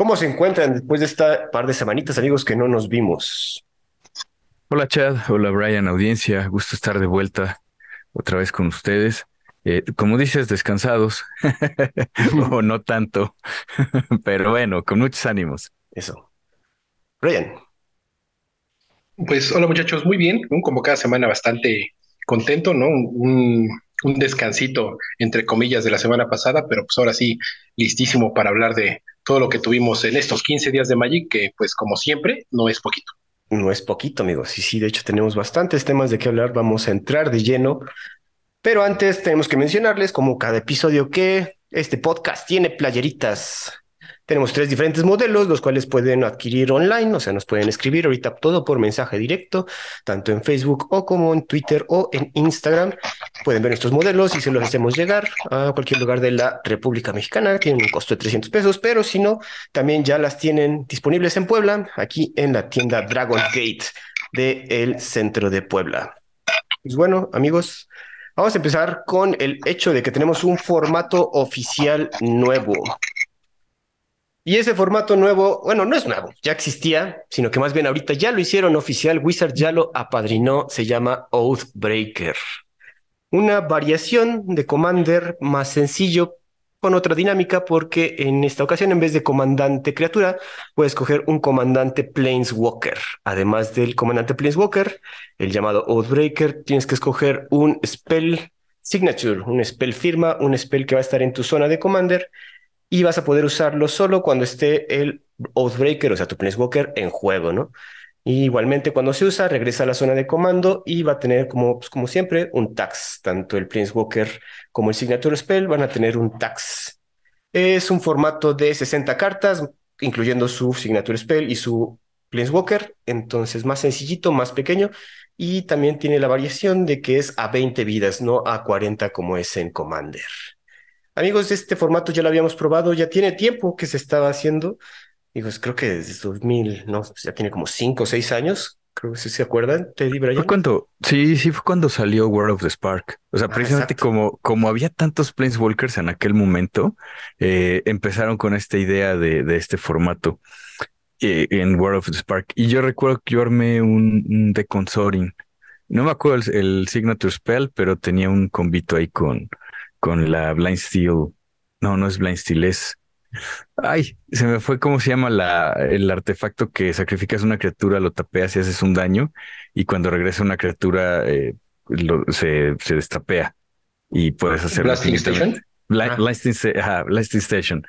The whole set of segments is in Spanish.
¿Cómo se encuentran después de esta par de semanitas, amigos, que no nos vimos? Hola Chad, hola Brian, audiencia, gusto estar de vuelta otra vez con ustedes. Eh, como dices, descansados, o no tanto, pero bueno, con muchos ánimos. Eso. Brian. Pues hola muchachos, muy bien, como cada semana bastante contento, ¿no? Un, un, descansito, entre comillas, de la semana pasada, pero pues ahora sí, listísimo para hablar de todo lo que tuvimos en estos 15 días de Magic, que pues como siempre, no es poquito. No es poquito, amigos. Y sí, de hecho tenemos bastantes temas de qué hablar, vamos a entrar de lleno. Pero antes tenemos que mencionarles, como cada episodio, que este podcast tiene playeritas tenemos tres diferentes modelos, los cuales pueden adquirir online, o sea, nos pueden escribir ahorita todo por mensaje directo, tanto en Facebook o como en Twitter o en Instagram. Pueden ver estos modelos y se los hacemos llegar a cualquier lugar de la República Mexicana. Tienen un costo de 300 pesos, pero si no, también ya las tienen disponibles en Puebla, aquí en la tienda Dragon Gate del centro de Puebla. Pues bueno, amigos, vamos a empezar con el hecho de que tenemos un formato oficial nuevo. Y ese formato nuevo, bueno, no es nuevo, ya existía, sino que más bien ahorita ya lo hicieron oficial, Wizard ya lo apadrinó, se llama Oathbreaker. Una variación de Commander más sencillo con otra dinámica porque en esta ocasión en vez de comandante criatura puedes escoger un comandante Planeswalker. Además del comandante Planeswalker, el llamado Oathbreaker, tienes que escoger un spell signature, un spell firma, un spell que va a estar en tu zona de commander y vas a poder usarlo solo cuando esté el Oathbreaker, o sea, tu Planeswalker en juego, ¿no? Y igualmente cuando se usa, regresa a la zona de comando y va a tener como, pues, como siempre un tax. Tanto el Planeswalker como el Signature Spell van a tener un tax. Es un formato de 60 cartas, incluyendo su Signature Spell y su Planeswalker. Entonces, más sencillito, más pequeño. Y también tiene la variación de que es a 20 vidas, no a 40 como es en Commander. Amigos, este formato ya lo habíamos probado, ya tiene tiempo que se estaba haciendo. Digo, creo que desde 2000, no, pues ya tiene como 5 o 6 años. Creo que si se acuerdan, Teddy Brian. Fue cuando, sí, sí, fue cuando salió World of the Spark. O sea, ah, precisamente como, como había tantos Planeswalkers en aquel momento, eh, empezaron con esta idea de, de este formato eh, en World of the Spark. Y yo recuerdo que yo armé un, un de Consoring. No me acuerdo el, el Signature Spell, pero tenía un convito ahí con, con la Blind Steel. No, no es Blind Steel, es. Ay, se me fue cómo se llama la, el artefacto que sacrificas una criatura, lo tapeas y haces un daño, y cuando regresa una criatura eh, se, se destapea y puedes hacer. Blasting Station. Blasting, Station.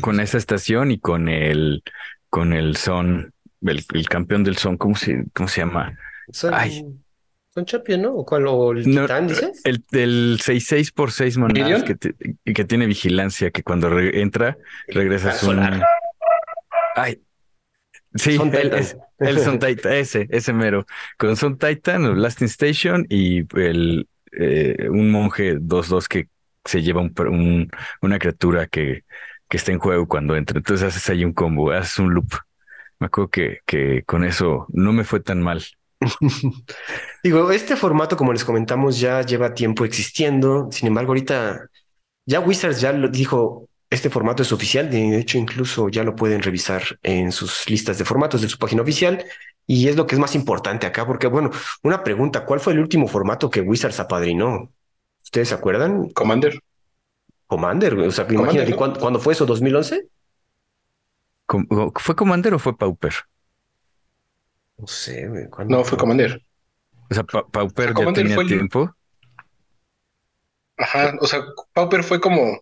Con esa estación y con el con el son, el, campeón del son, ¿cómo se, cómo se llama? Ay. Son Champion, ¿no? ¿O cuál? ¿O el Titán, dices? El, el 6-6 por 6 monedas que, que, tiene vigilancia, que cuando entra, regresa su. Ay. Sí, el, es, el Son Titan, ese, ese mero. Con Son Titan, Blasting Station y el, eh, un monje 2-2 que se lleva un, una criatura que, que está en juego cuando entra. Entonces haces ahí un combo, haces un loop. Me acuerdo que, que con eso no me fue tan mal. Digo, este formato, como les comentamos, ya lleva tiempo existiendo. Sin embargo, ahorita ya Wizards ya lo dijo, este formato es oficial. De hecho, incluso ya lo pueden revisar en sus listas de formatos de su página oficial. Y es lo que es más importante acá, porque, bueno, una pregunta, ¿cuál fue el último formato que Wizards apadrinó? ¿Ustedes se acuerdan? Commander. Commander, o sea, imagínate, ¿cuándo, fue eso? ¿2011? ¿Fue Commander o fue Pauper? No sé, güey. No, fue Commander. O sea, Pauper ya tenía tiempo. Ajá, o sea, Pauper fue como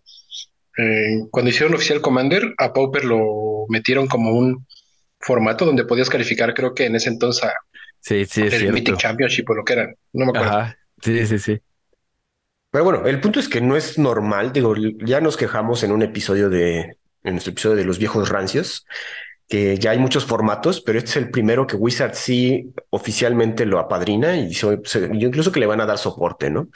eh, cuando hicieron oficial Commander, a Pauper lo metieron como un formato donde podías calificar, creo que en ese entonces a sí, sí, el Meeting Championship o lo que era. No me acuerdo. Ajá. Sí, sí, sí. Pero bueno, el punto es que no es normal. Digo, ya nos quejamos en un episodio de, en nuestro episodio de los viejos rancios, que ya hay muchos formatos, pero este es el primero que Wizard sí oficialmente lo apadrina y yo incluso que le van a dar soporte, ¿no?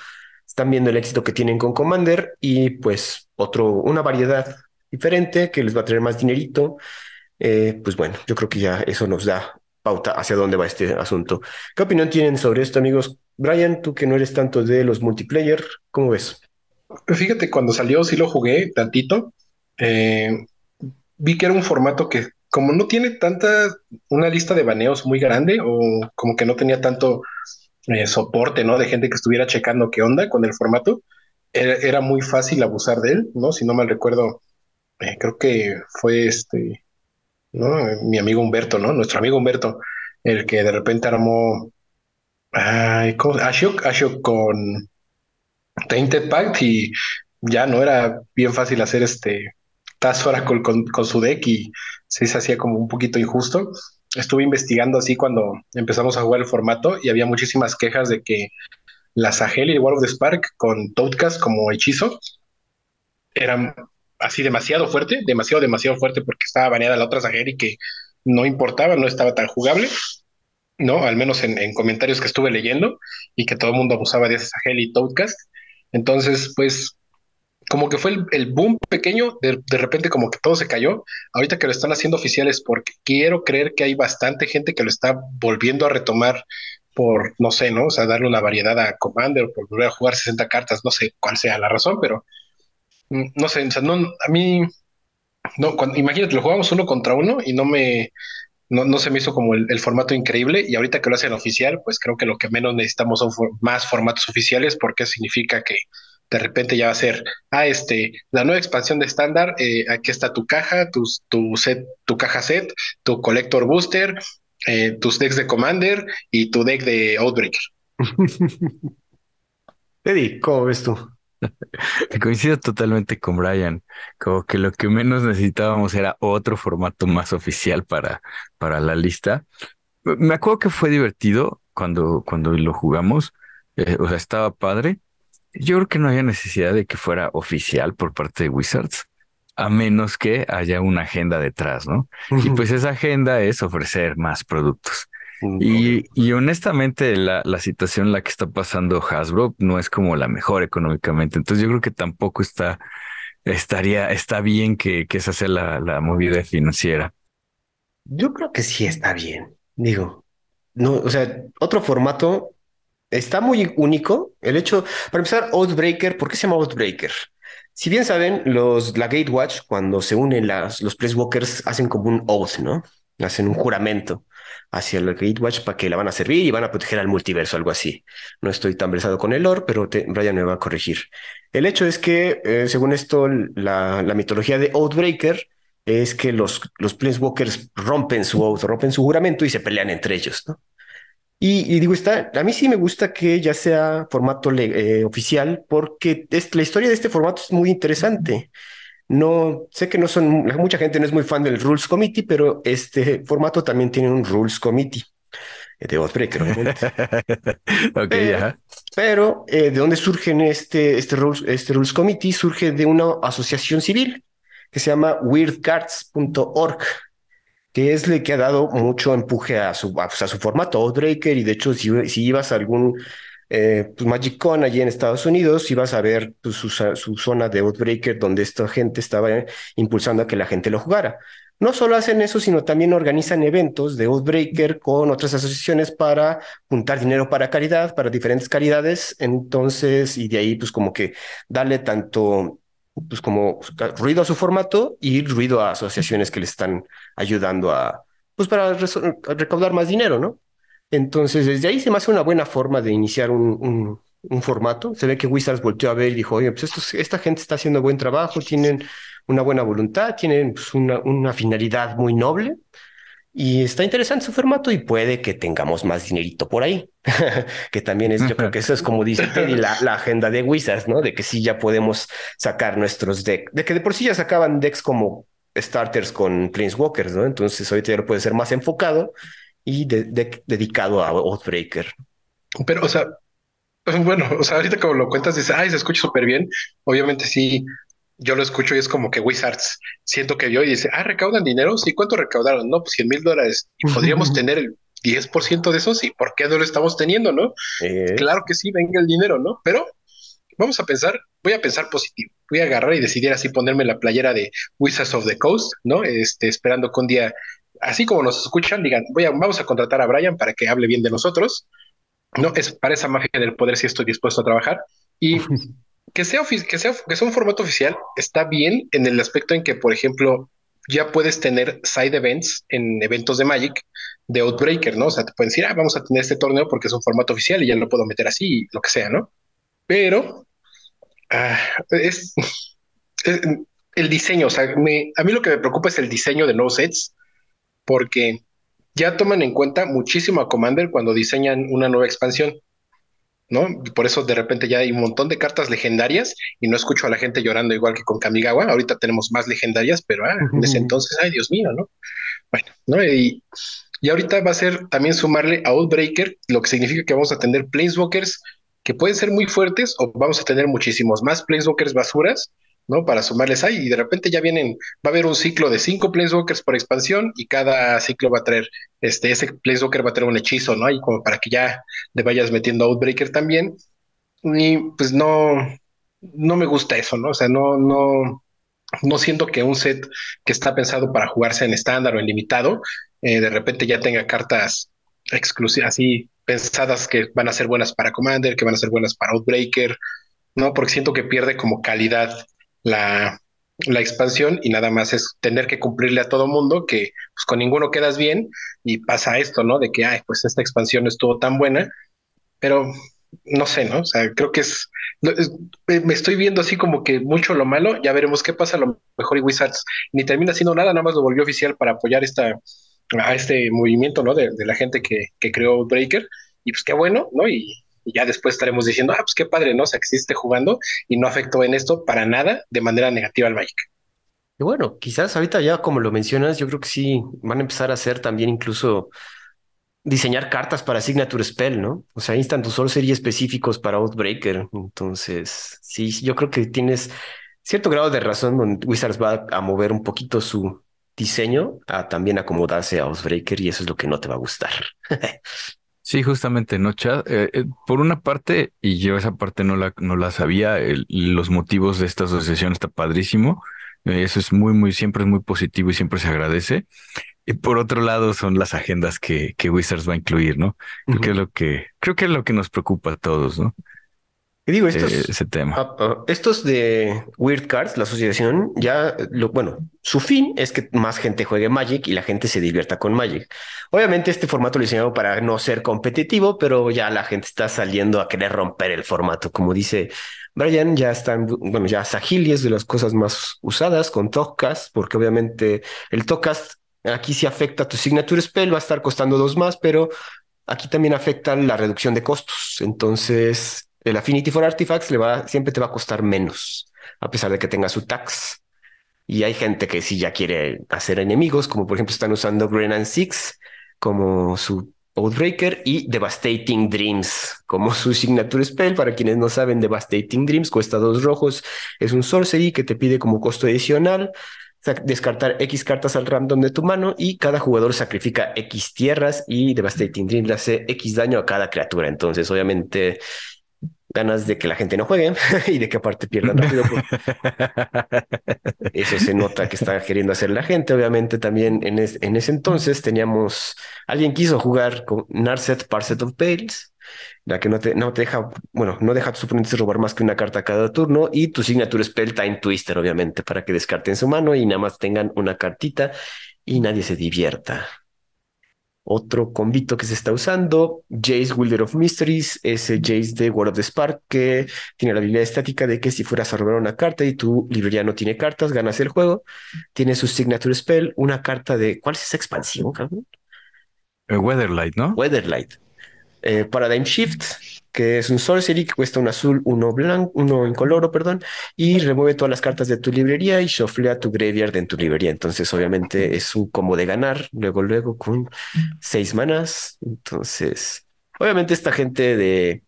Están viendo el éxito que tienen con Commander y pues otro, una variedad diferente que les va a traer más dinerito. Eh, pues bueno, yo creo que ya eso nos da pauta hacia dónde va este asunto. ¿Qué opinión tienen sobre esto, amigos? Brian, tú que no eres tanto de los multiplayer, ¿cómo ves? Fíjate, cuando salió sí lo jugué tantito. Eh, vi que era un formato que como no tiene tanta, una lista de baneos muy grande o como que no tenía tanto eh, soporte, ¿no? De gente que estuviera checando qué onda con el formato, era, muy fácil abusar de él, ¿no? Si no mal recuerdo, eh, creo que fue este, ¿no? Mi amigo Humberto, ¿no? Nuestro amigo Humberto, el que de repente armó, ay, ¿cómo? Ashok, Ashok con Tainted Pact y ya no era bien fácil hacer este Task Oracle con, con su deck y sí se hacía como un poquito injusto. Estuve investigando así cuando empezamos a jugar el formato y había muchísimas quejas de que la Sahel y World of the Spark con Toadcast como hechizo eran así demasiado fuerte, demasiado, demasiado fuerte porque estaba baneada la otra Sahel y que no importaba, no estaba tan jugable, ¿no? Al menos en, comentarios que estuve leyendo y que todo el mundo abusaba de esa Sahel y Toadcast. Entonces, pues como que fue el, boom pequeño, de, repente como que todo se cayó. Ahorita que lo están haciendo oficiales, porque quiero creer que hay bastante gente que lo está volviendo a retomar por, no sé, ¿no? O sea, darle una variedad a Commander, por volver a jugar 60 cartas, no sé cuál sea la razón, pero mm, no sé, o sea, no, a mí, no, cuando, imagínate, lo jugamos uno contra uno y no me, no, no se me hizo como el, el, formato increíble y ahorita que lo hacen oficial, pues creo que lo que menos necesitamos son más formatos oficiales porque significa que de repente ya va a ser, ah, este, la nueva expansión de estándar, eh, aquí está tu caja, tu, tu set, tu caja set, tu collector booster, eh, tus decks de Commander y tu deck de Outbreaker. Eddie, ¿cómo ves tú? Coincido totalmente con Brian, como que lo que menos necesitábamos era otro formato más oficial para, para la lista. Me acuerdo que fue divertido cuando, cuando lo jugamos, eh, o sea, estaba padre, yo creo que no había necesidad de que fuera oficial por parte de Wizards, a menos que haya una agenda detrás, ¿no? Y pues esa agenda es ofrecer más productos. Mm, y, y, honestamente, la, la, situación en la que está pasando Hasbro no es como la mejor económicamente. Entonces, yo creo que tampoco está, estaría, está bien que, que esa sea la, la movida financiera. Yo creo que sí está bien. Digo, no, o sea, otro formato está muy único. El hecho, para empezar, Outbreaker, ¿por qué se llama Outbreaker? Si bien saben, los, la Gatewatch, cuando se unen las, los Placewalkers, hacen como un oath, ¿no? Hacen un juramento hacia la Gatewatch para que la van a servir y van a proteger al multiverso, algo así. No estoy tan versado con el lore, pero Brian me va a corregir. El hecho es que, eh, según esto, la, la mitología de Outbreaker es que los, los Planeswalkers rompen su oath, rompen su juramento y se pelean entre ellos, ¿no? Y, digo, está, a mí sí me gusta que ya sea formato eh, oficial, porque es, la historia de este formato es muy interesante. No sé que no son, mucha gente no es muy fan del Rules Committee, pero este formato también tiene un Rules Committee eh, de obviamente. ok, pero, pero eh, ¿de dónde surge este, este, rules, este Rules Committee? Surge de una asociación civil que se llama weirdcards.org que es le que ha dado mucho empuje a su, a, su formato Outbreaker y de hecho si, si ibas a algún eh, pues Magic Con allí en Estados Unidos ibas a ver pues, su, su, zona de Outbreaker donde esta gente estaba impulsando a que la gente lo jugara. No solo hacen eso, sino también organizan eventos de Outbreaker con otras asociaciones para juntar dinero para caridad, para diferentes caridades. Entonces, y de ahí, pues como que darle tanto pues como ruido a su formato y ruido a asociaciones que le están ayudando a, pues para recaudar más dinero, ¿no? Entonces, desde ahí se me hace una buena forma de iniciar un, un, formato. Se ve que Wizards volteó a ver y dijo, oye, pues esto, esta gente está haciendo buen trabajo, tienen una buena voluntad, tienen pues, una, una finalidad muy noble y está interesante su formato y puede que tengamos más dinerito por ahí, que también es, yo creo que eso es como dice Teddy, la, la, agenda de Wizards, ¿no? De que sí ya podemos sacar nuestros decks, de que de por sí ya sacaban decks como starters con Planeswalkers, ¿no? Entonces ahorita ya puede ser más enfocado y de, dedicado a Oathbreaker. Pero, o sea, bueno, o sea, ahorita como lo cuentas, dices, ay, se escucha súper bien. Obviamente sí, yo lo escucho y es como que Wizards siento que vio y dice, ah, recaudan dinero. Sí, ¿cuánto recaudaron? No, pues 100 mil dólares. Y podríamos tener el 10% de eso. Sí, ¿por qué no lo estamos teniendo? No, claro que sí, venga el dinero, no? Pero vamos a pensar, voy a pensar positivo. Voy a agarrar y decidir así ponerme la playera de Wizards of the Coast, ¿no? Este, esperando que un día, así como nos escuchan, digan, voy a, vamos a contratar a Brian para que hable bien de nosotros. No, es para esa magia del poder si estoy dispuesto a trabajar. Y que sea, que sea, que sea un formato oficial está bien en el aspecto en que, por ejemplo, ya puedes tener side events en eventos de Magic de Outbreaker, ¿no? O sea, te pueden decir, ah, vamos a tener este torneo porque es un formato oficial y ya lo puedo meter así, lo que sea, ¿no? Pero ah, es, el diseño, o sea, a mí lo que me preocupa es el diseño de no sets, porque ya toman en cuenta muchísimo a Commander cuando diseñan una nueva expansión. ¿No? por eso de repente ya hay un montón de cartas legendarias y no escucho a la gente llorando igual que con Kamigawa. Ahorita tenemos más legendarias, pero ah, en ese entonces, ay Dios mío, ¿no? Bueno, ¿no? Y, y ahorita va a ser también sumarle a Outbreaker, lo que significa que vamos a tener Planeswalkers que pueden ser muy fuertes o vamos a tener muchísimos más Planeswalkers basuras ¿no? Para sumarles ahí y de repente ya vienen, va a haber un ciclo de cinco Planeswalkers por expansión y cada ciclo va a traer, este, ese Planeswalker va a traer un hechizo, ¿no? Y como para que ya le vayas metiendo Outbreaker también. Y pues no, no me gusta eso, ¿no? O sea, no, no, no siento que un set que está pensado para jugarse en estándar o en limitado, eh, de repente ya tenga cartas exclusivas, así pensadas que van a ser buenas para Commander, que van a ser buenas para Outbreaker, ¿no? Porque siento que pierde como calidad la, expansión y nada más es tener que cumplirle a todo mundo que pues, con ninguno quedas bien y pasa esto, ¿no? De que, ay, pues esta expansión estuvo tan buena, pero no sé, ¿no? O sea, creo que es, me estoy viendo así como que mucho lo malo, ya veremos qué pasa, a lo mejor y Wizards ni termina haciendo nada, nada más lo volvió oficial para apoyar esta, a este movimiento, ¿no? De, de la gente que, que creó Breaker y pues qué bueno, ¿no? Y, y ya después estaremos diciendo, ah, pues qué padre, ¿no? O sea, que sí esté jugando y no afectó en esto para nada de manera negativa al Magic. Y bueno, quizás ahorita ya como lo mencionas, yo creo que sí van a empezar a hacer también incluso diseñar cartas para Signature Spell, ¿no? O sea, Instant Sorcery específicos para Outbreaker. Entonces, sí, yo creo que tienes cierto grado de razón donde Wizards va a mover un poquito su diseño a también acomodarse a Outbreaker y eso es lo que no te va a gustar. Sí, justamente, ¿no, Chad? Eh, eh, por una parte, y yo esa parte no la, no la sabía, los motivos de esta asociación está padrísimo. Eh, eso es muy, muy, siempre es muy positivo y siempre se agradece. Y por otro lado, son las agendas que, que Wizards va a incluir, ¿no? Creo que es lo que, creo que es lo que nos preocupa a todos, ¿no? Digo, estos, eh, ese tema. Ah, ah, estos de Weird Cards, la asociación, ya, lo, bueno, su fin es que más gente juegue Magic y la gente se divierta con Magic. Obviamente este formato lo diseñado para no ser competitivo, pero ya la gente está saliendo a querer romper el formato. Como dice Brian, ya están, bueno, ya Sahili es de las cosas más usadas con Tokcast, porque obviamente el Tokcast aquí sí afecta a tu Signature Spell, va a estar costando dos más, pero aquí también afecta la reducción de costos. Entonces, el Affinity for Artifacts le va, siempre te va a costar menos, a pesar de que tenga su tax. Y hay gente que sí ya quiere hacer enemigos, como por ejemplo están usando Green and Six como su Outbreaker y Devastating Dreams como su signature spell. Para quienes no saben, Devastating Dreams cuesta dos rojos. Es un sorcery que te pide como costo adicional descartar X cartas al random de tu mano y cada jugador sacrifica X tierras y Devastating Dreams le hace X daño a cada criatura. Entonces, obviamente, ganas de que la gente no juegue y de que aparte pierdan rápido. Eso se nota que está queriendo hacer la gente. Obviamente también en, en ese entonces teníamos, alguien quiso jugar con Narset Parset of Pales, la que no te, no te deja, bueno, no deja a tus oponentes robar más que una carta cada turno y tu signature spell Time Twister, obviamente, para que descarten su mano y nada más tengan una cartita y nadie se divierta. Otro convito que se está usando, Jace Wilder of Mysteries, ese Jace de World of the Spark que tiene la habilidad estática de que si fueras a robar una carta y tu librería no tiene cartas, ganas el juego. Tiene su signature spell, una carta de. ¿Cuál es esa expansión, cabrón? Eh, Weatherlight, ¿no? Weatherlight. Eh, Paradigm Shift, que es un sorcery que cuesta un azul, uno blanco, uno incoloro, perdón, y remueve todas las cartas de tu librería y shufflea tu graveyard en tu librería. Entonces, obviamente, es un como de ganar, luego, luego, con seis manas. Entonces, obviamente, esta gente de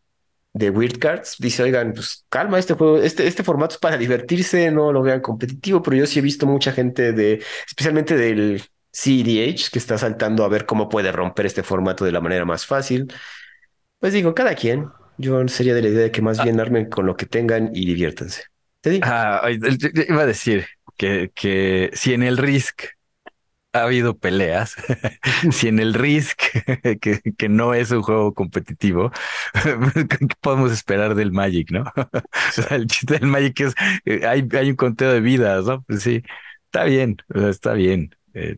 de Weird Cards dice, oigan, pues calma, este juego, este, este formato es para divertirse, no lo vean competitivo, pero yo sí he visto mucha gente de, especialmente del CDH, que está saltando a ver cómo puede romper este formato de la manera más fácil. Pues digo, cada quien, yo sería de la idea de que más ah. bien armen con lo que tengan y diviértanse. ¿Te digo? Ah, iba a decir que, que si en el Risk ha habido peleas. si en el Risk, que, que, no es un juego competitivo, ¿qué podemos esperar del Magic, no? el chiste del Magic es, eh, hay, hay un conteo de vidas, ¿no? Pues sí, está bien, está bien. Eh,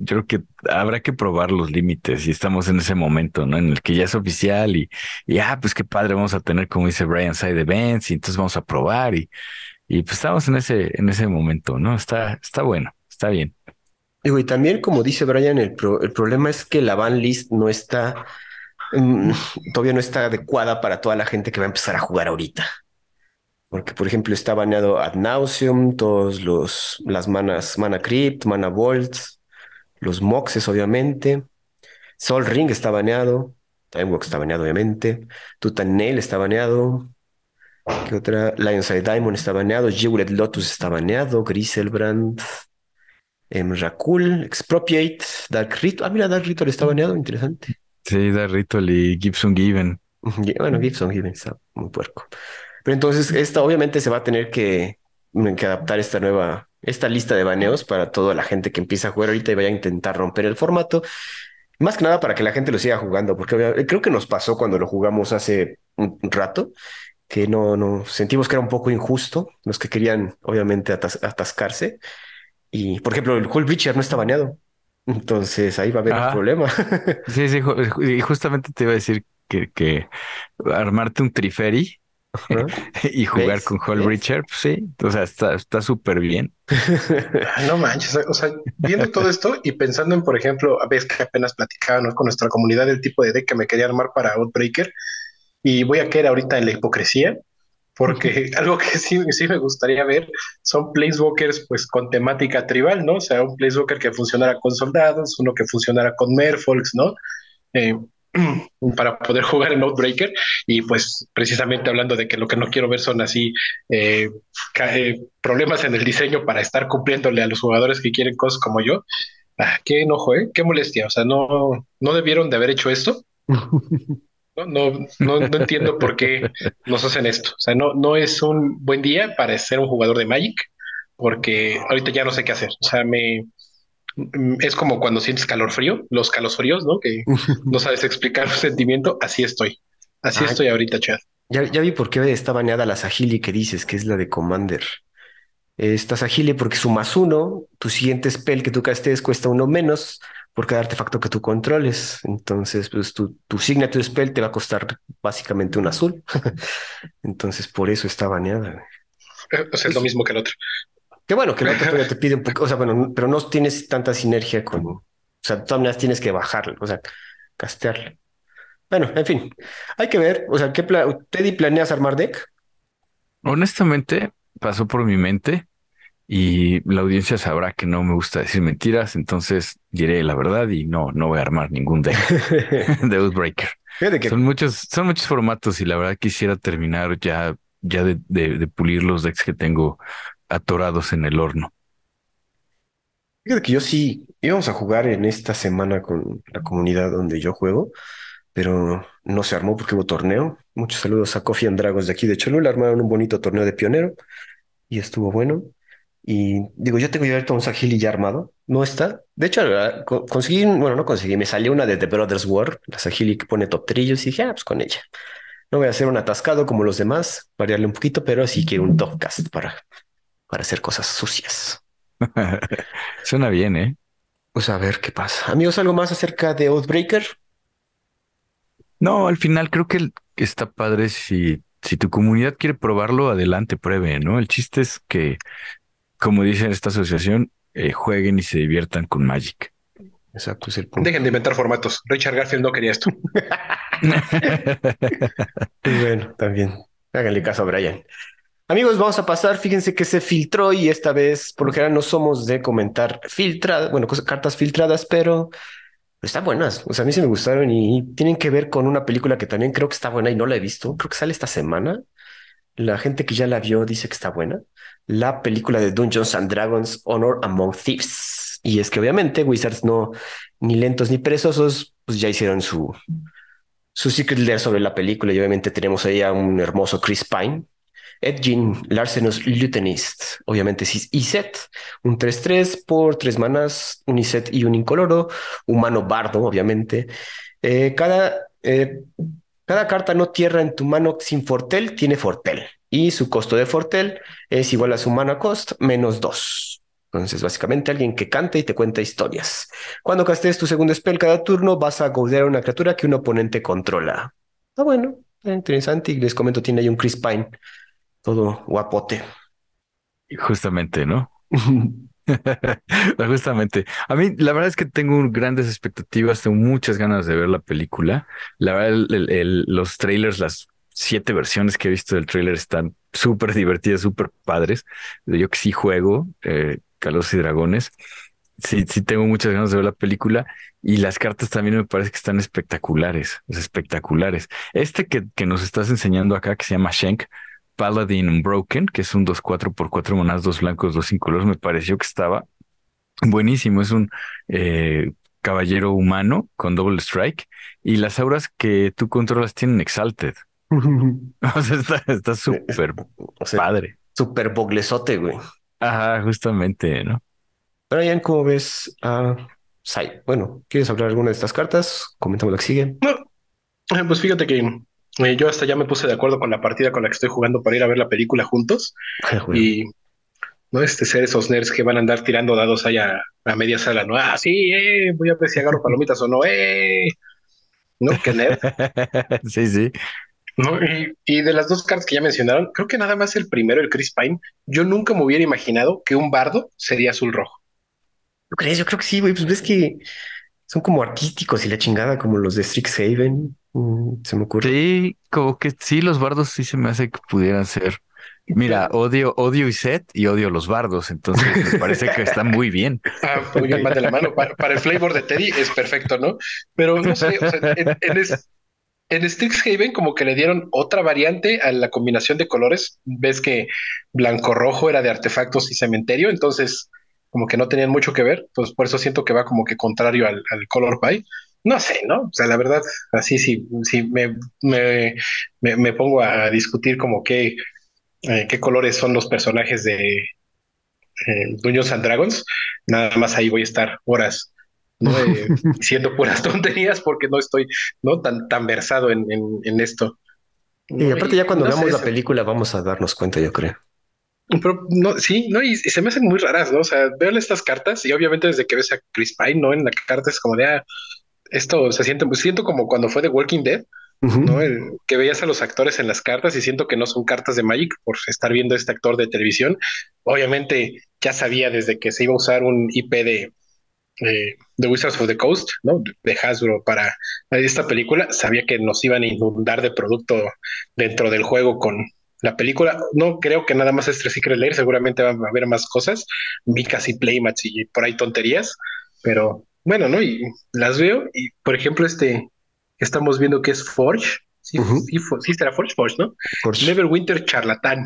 yo creo que habrá que probar los límites y estamos en ese momento, ¿no? En el que ya es oficial y, y ah, pues qué padre vamos a tener, como dice Brian, side events y entonces vamos a probar y, y pues estamos en ese, en ese momento, ¿no? Está, está bueno, está bien. Y también, como dice Brian, el, el problema es que la ban list no está, mm, todavía no está adecuada para toda la gente que va a empezar a jugar ahorita. Porque, por ejemplo, está baneado Ad Nauseum, todos los, las manas, Mana Crypt, Mana Volts, los Moxes, obviamente. Sol Ring está baneado. Timeworks está baneado, obviamente. Nail está baneado. ¿Qué otra? Lionside Diamond está baneado. Jeweled Lotus está baneado. Griselbrand. Em, Rakul, Expropriate, Dark Ritual. Ah, mira, Dark Ritual está baneado, interesante. Sí, Dark Ritual y Gibson Given. Bueno, Gibson Given está muy puerco. Pero entonces, esta obviamente se va a tener que, que adaptar esta nueva, esta lista de baneos para toda la gente que empieza a jugar ahorita y vaya a intentar romper el formato. Más que nada para que la gente lo siga jugando, porque creo que nos pasó cuando lo jugamos hace un rato, que no, no sentimos que era un poco injusto los que querían, obviamente, atascarse. Y, por ejemplo, el Hulk Breacher no está baneado. Entonces ahí va a haber un problema. sí, sí, y justamente te iba a decir que, que armarte un Triferi y jugar con Hulk Breacher, pues sí, o sea, está súper bien. no manches, o sea, viendo todo esto y pensando en, por ejemplo, a veces que apenas platicaba con nuestra comunidad el tipo de deck que me quería armar para Outbreaker y voy a caer ahorita en la hipocresía porque algo que sí, sí me gustaría ver son Placewalkers pues con temática tribal, ¿no? O sea, un Placewalker que funcionara con soldados, uno que funcionara con Merfolks, ¿no? Eh, para poder jugar en Outbreaker y pues precisamente hablando de que lo que no quiero ver son así eh, eh, problemas en el diseño para estar cumpliéndole a los jugadores que quieren cosas como yo. Ah, qué enojo, ¿eh? Qué molestia. O sea, no, no debieron de haber hecho esto. No, no, no, entiendo por qué nos hacen esto. O sea, no, no es un buen día para ser un jugador de Magic, porque ahorita ya no sé qué hacer. O sea, me es como cuando sientes calor frío, los calosfríos, ¿no? Que no sabes explicar un sentimiento. Así estoy. Así estoy ahorita, Chad. Ya, ya vi por qué está baneada la Sahili que dices, que es la de Commander. Esta Sahili porque su más uno, tu siguiente spell que tú castes cuesta uno menos, por cada artefacto que tú controles. Entonces, pues tu, tu signature spell te va a costar básicamente un azul. Entonces, por eso está baneada. Eh, o sea, es lo mismo que el otro. Qué bueno que el otro te pide un poco, o sea, bueno, pero no tienes tanta sinergia con, o sea, de todas maneras tienes que bajarlo, o sea, castearlo. Bueno, en fin, hay que ver, o sea, ¿qué Teddy planeas armar deck? Honestamente, pasó por mi mente y la audiencia sabrá que no me gusta decir mentiras, entonces diré la verdad y no, no voy a armar ningún deck de Outbreaker. Son muchos, son muchos formatos y la verdad quisiera terminar ya, ya de, de, pulir los decks que tengo atorados en el horno. Fíjate que yo sí íbamos a jugar en esta semana con la comunidad donde yo juego, pero no se armó porque hubo torneo. Muchos saludos a Coffee and Dragons de aquí de Cholula. Armaron un bonito torneo de pionero y estuvo bueno. Y digo, yo tengo ya un Sahili ya armado. No está. De hecho, ah, conseguí, bueno, no conseguí, me salió una de The Brothers War, la Sahili que pone top trillos y dije, ah, pues con ella. No voy a hacer un atascado como los demás, variarle un poquito, pero sí quiero un topcast para, para hacer cosas sucias. Suena bien, ¿eh? Pues a ver qué pasa. Amigos, ¿algo más acerca de Outbreaker? No, al final creo que está padre si, si tu comunidad quiere probarlo, adelante, pruebe, ¿no? El chiste es que como dice esta asociación, eh, jueguen y se diviertan con Magic. Exacto, es el punto. Dejen de inventar formatos. Richard Garfield no quería esto. bueno, también. Háganle caso a Brian. Amigos, vamos a pasar. Fíjense que se filtró y esta vez, por lo general, no somos de comentar filtradas, bueno, cartas filtradas, pero Están buenas, o sea, a mí sí me gustaron y tienen que ver con una película que también creo que está buena y no la he visto. Creo que sale esta semana. La gente que ya la vio dice que está buena. La película de Dungeons and Dragons Honor Among Thieves. Y es que obviamente Wizards no, ni lentos ni perezosos, pues ya hicieron su, su secret lair sobre la película y obviamente tenemos ahí a un hermoso Chris Pine, Edgin Larsenus Lutenist, obviamente es Iset, un 3-3 por 3 manas, un Iset y un incoloro, humano bardo, obviamente. Eh, cada, eh, cada carta no tierra en tu mano sin fortel tiene fortel y su costo de fortel es igual a su mana cost menos 2. Entonces, básicamente, alguien que canta y te cuenta historias. Cuando castes tu segundo spell cada turno, vas a goldear una criatura que un oponente controla. Ah, bueno, interesante. Y les comento, tiene ahí un Chris Pine todo guapote. Justamente, ¿no? Justamente. A mí, la verdad es que tengo grandes expectativas, tengo muchas ganas de ver la película. La verdad, los trailers, las siete versiones que he visto del trailer están súper divertidas, súper padres. Yo que sí juego, eh, Calos y Dragones. Sí, sí tengo muchas ganas de ver la película y las cartas también me parece que están espectaculares, espectaculares. Este que, que nos estás enseñando acá, que se llama Shank, Paladin Unbroken, que es un 2-4 por 4 monadas, dos blancos, dos colores, me pareció que estaba buenísimo. Es un eh, caballero humano con double strike y las auras que tú controlas tienen exalted. o sea, está súper padre. Súper boglesote, güey. Ajá, justamente, ¿no? Brian, ¿cómo ves a Sai? Bueno, ¿quieres hablar de alguna de estas cartas? Comentamos la que sigue. No, pues fíjate que eh, yo hasta ya me puse de acuerdo con la partida con la que estoy jugando para ir a ver la película juntos. y no este ser esos nerds que van a andar tirando dados allá a, media sala, no, ah, sí, eh, voy a ver si agarro palomitas o no, eh. No, qué nerd. sí, sí. No, y, de las dos cartas que ya mencionaron, creo que nada más el primero, el Chris Pine, yo nunca me hubiera imaginado que un bardo sería azul rojo. ¿Lo crees? Yo creo que sí, güey. Pues ves que son como artísticos y la chingada, como los de Strixhaven. Mm, se me ocurre. Sí, como que sí, los bardos sí se me hace que pudieran ser. Mira, odio, odio y set y odio los bardos, entonces me parece que está muy bien. Ah, muy bien, de la mano. Para, el flavor de Teddy es perfecto, ¿no? Pero no sé, en, en, Strixhaven como que le dieron otra variante a la combinación de colores. Ves que blanco-rojo era de artefactos y cementerio, entonces como que no tenían mucho que ver, pues por eso siento que va como que contrario al, al Color Pie no sé, ¿no? O sea, la verdad, así sí, sí me, me, me, pongo a discutir como qué, eh, qué colores son los personajes de eh, Dungeons and Dragons, nada más ahí voy a estar horas ¿no? Eh, diciendo puras tonterías porque no estoy no tan, tan versado en, en, esto. Y aparte ya cuando veamos la película vamos a darnos cuenta, yo creo. Pero no, sí, no, y, se me hacen muy raras, ¿no? O sea, veo estas cartas y obviamente desde que ves a Chris Pine, ¿no? En la carta es como de, ah, esto se siente, pues siento como cuando fue The Walking Dead, ¿no? que veías a los actores en las cartas y siento que no son cartas de Magic por estar viendo este actor de televisión. Obviamente ya sabía desde que se iba a usar un IP de, The Wizards of the Coast, ¿no? De Hasbro para esta película, sabía que nos iban a inundar de producto dentro del juego con la película. No creo que nada más es Secret Lair, seguramente va a haber más cosas, Vicas y Playmats y por ahí tonterías, pero bueno, ¿no? Y las veo y, por ejemplo, este, estamos viendo que es Forge. Sí, sí, será Forge, Forge, ¿no? Forge. Neverwinter Charlatán,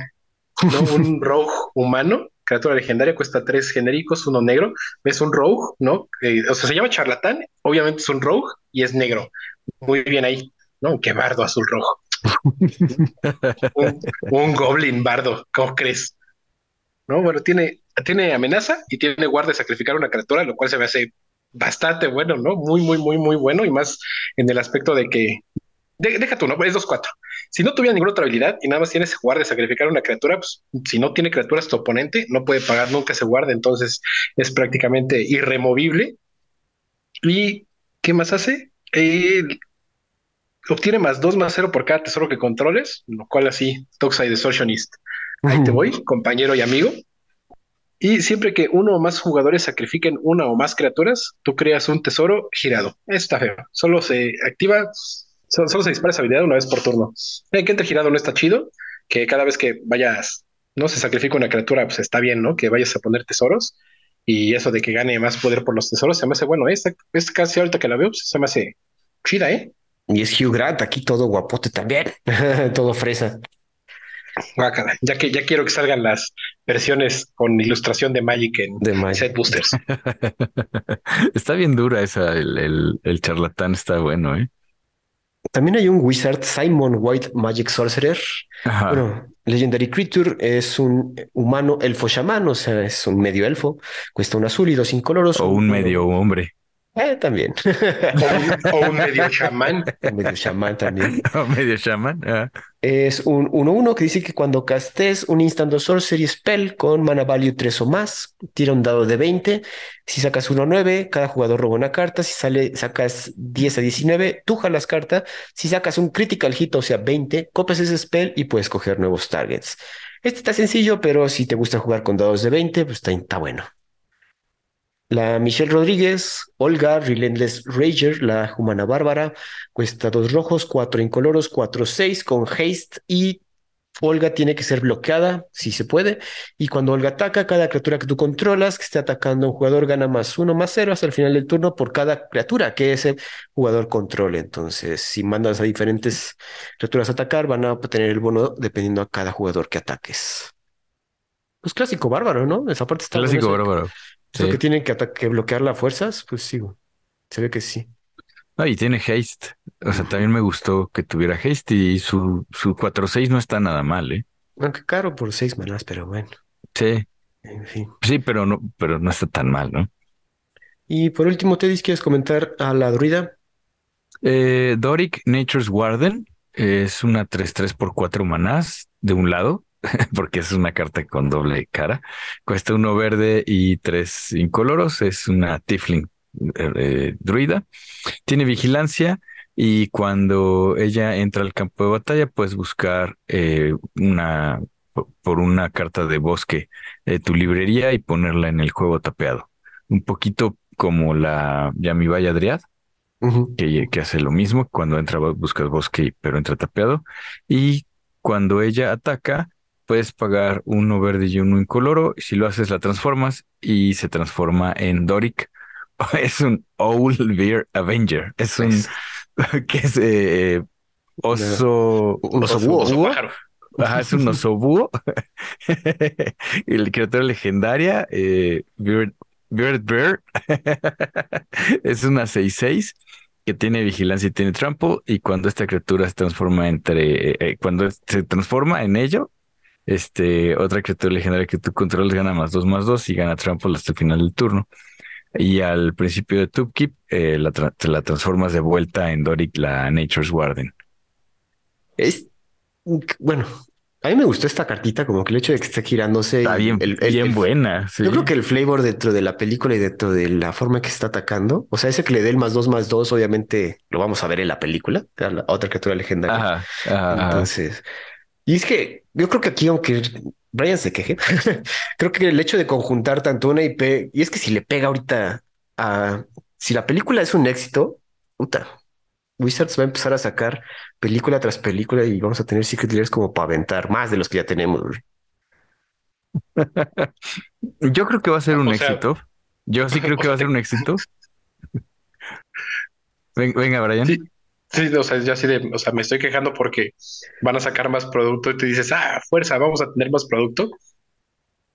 ¿no? un rogue humano, criatura legendaria, cuesta tres genéricos, uno negro. Es un rogue, ¿no? Eh, o sea, se llama Charlatán, obviamente es un rogue y es negro. Muy bien ahí, ¿no? Qué bardo azul rojo. un, un, goblin bardo, ¿cómo crees? ¿No? Bueno, tiene, tiene amenaza y tiene guarda de sacrificar una criatura, lo cual se me hace bastante bueno, ¿no? Muy, muy, muy, muy bueno y más en el aspecto de que, deja tú, ¿no? Es 2-4. Si no tuviera ninguna otra habilidad y nada más tienes jugar de sacrificar una criatura, pues si no tiene criaturas tu oponente, no puede pagar nunca ese guarde, entonces es prácticamente irremovible. ¿Y qué más hace? obtiene más 2 más 0 por cada tesoro que controles, lo cual así, Toxide Distortionist. Ahí te voy, compañero y amigo. Y siempre que uno o más jugadores sacrifiquen una o más criaturas, tú creas un tesoro girado. Está feo. Solo se activa, solo, se dispara esa habilidad una vez por turno. El que entre girado no está chido, que cada vez que vayas, no se sacrifica una criatura, pues está bien, ¿no? Que vayas a poner tesoros. y eso de que gane más poder por los tesoros se me hace bueno. Esta es casi ahorita que la veo, pues, se me hace chida, ¿eh? Y es Hugh Grant aquí todo guapote también, todo fresa. Ya que ya quiero que salgan las versiones con ilustración de Magic en de Set Boosters. está bien dura esa, el, el, charlatán está bueno, ¿eh? También hay un wizard, Simon White Magic Sorcerer. Bueno, Legendary Creature es un humano elfo shaman, o sea, es un medio elfo, cuesta un azul y dos incoloros. O un medio hombre. Eh, también. o, un, medio chamán. Un medio chamán también. o medio chamán. Ah. Es un 1-1 que dice que cuando castes un instant sorcery spell con mana value 3 o más, tira un dado de 20. Si sacas 1-9, cada jugador roba una carta. Si sale, sacas 10 a 19, tú jalas carta. Si sacas un critical hit, o sea, 20, copias ese spell y puedes coger nuevos targets. Este está sencillo, pero si te gusta jugar con dados de 20, pues está, está bueno. La Michelle Rodríguez, Olga, Relentless Rager, la Humana Bárbara, cuesta dos rojos, cuatro incoloros, cuatro seis con haste y Olga tiene que ser bloqueada, si se puede, y cuando Olga ataca, cada criatura que tú controlas que esté atacando a un jugador gana más uno, más cero hasta el final del turno por cada criatura que ese jugador controle. Entonces, si mandas a diferentes criaturas a atacar, van a tener el bono dependiendo a cada jugador que ataques. Pues clásico bárbaro, ¿no? Esa parte está Clásico bárbaro. Lo que tienen que, que bloquear las fuerzas, pues sigo. Se ve que sí. Ah, y tiene haste. O sea, también me gustó que tuviera haste y su, su 4-6 no está nada mal, ¿eh? Aunque caro por 6 manas, pero bueno. Sí. En fin. Sí, pero no, pero no está tan mal, ¿no? Y por último, Teddy, ¿quieres comentar a la druida? Eh, Doric Nature's Warden es una 3-3 por 4 manás de un lado porque es una carta con doble cara. Cuesta uno verde y tres incoloros. Es una Tifling eh, druida. Tiene vigilancia y cuando ella entra al campo de batalla, puedes buscar eh, una por una carta de bosque de tu librería y ponerla en el juego tapeado. Un poquito como la Yamibaya Driad, que, que, hace lo mismo. Cuando entra, buscas bosque, pero entra tapeado. Y cuando ella ataca, puedes pagar uno verde y uno incoloro. Si lo haces, la transformas y se transforma en Doric. Es un Owl Bear Avenger. Es un que es eh, oso, un oso, búho. Ajá, es un oso búho. el criatura legendaria, eh, Beard, Bear, es una 6-6 que tiene vigilancia y tiene trampo. Y cuando esta criatura se transforma entre, eh, cuando se transforma en ello, este, otra criatura legendaria que tú controles gana más dos más dos y gana trample hasta el final del turno. Y al principio de Tupkeep eh, la te la transformas de vuelta en Doric, la Nature's Warden. Es bueno, a mí me gustó esta cartita, como que el hecho de que esté girándose. Está bien, bien buena. Yo creo que el flavor dentro de la película y dentro de la forma que está atacando, o sea, ese que le dé el más dos más dos, obviamente lo vamos a ver en la película, la otra criatura legendaria. Entonces, y es que yo creo que aquí, aunque Brian se queje, creo que el hecho de conjuntar tanto una IP, y es que si le pega ahorita a, si la película es un éxito, puta, Wizards va a empezar a sacar película tras película y vamos a tener Secret Layers como para aventar más de los que ya tenemos. Yo creo que va a ser un éxito. Yo sí creo que va a ser un éxito. Venga, Brian. Sí, o sea, yo así de, o sea, me estoy quejando porque van a sacar más producto y tú dices, ah, fuerza, vamos a tener más producto.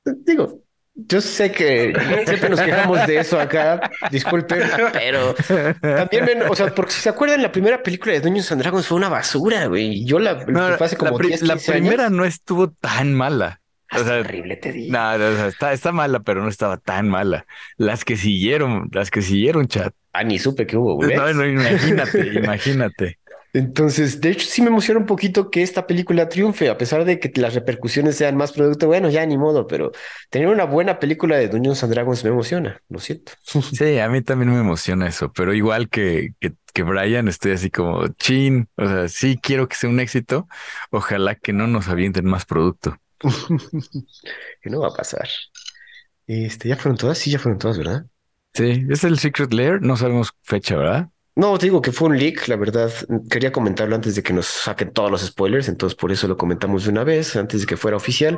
Digo, yo sé que siempre nos quejamos de eso acá, disculpen, pero también, o sea, porque si se acuerdan, la primera película de Dungeons and Dragons fue una basura, güey. Yo la, no, como la, la primera no estuvo tan mala. O sea, horrible, te digo. No, está, está mala, pero no estaba tan mala. Las que siguieron, las que siguieron, chat. Ah, ni supe que hubo, güey. No, no, imagínate, imagínate. Entonces, de hecho, sí me emociona un poquito que esta película triunfe, a pesar de que las repercusiones sean más producto. Bueno, ya ni modo, pero tener una buena película de Dungeons and Dragons me emociona, lo siento. Sí, a mí también me emociona eso, pero igual que, que, que Brian, estoy así como chin. O sea, sí quiero que sea un éxito. Ojalá que no nos avienten más producto. que no va a pasar. Este, ya fueron todas, sí, ya fueron todas, ¿verdad? Sí, es el Secret Lair, no sabemos fecha, ¿verdad? No, te digo que fue un leak, la verdad. Quería comentarlo antes de que nos saquen todos los spoilers, entonces por eso lo comentamos de una vez, antes de que fuera oficial.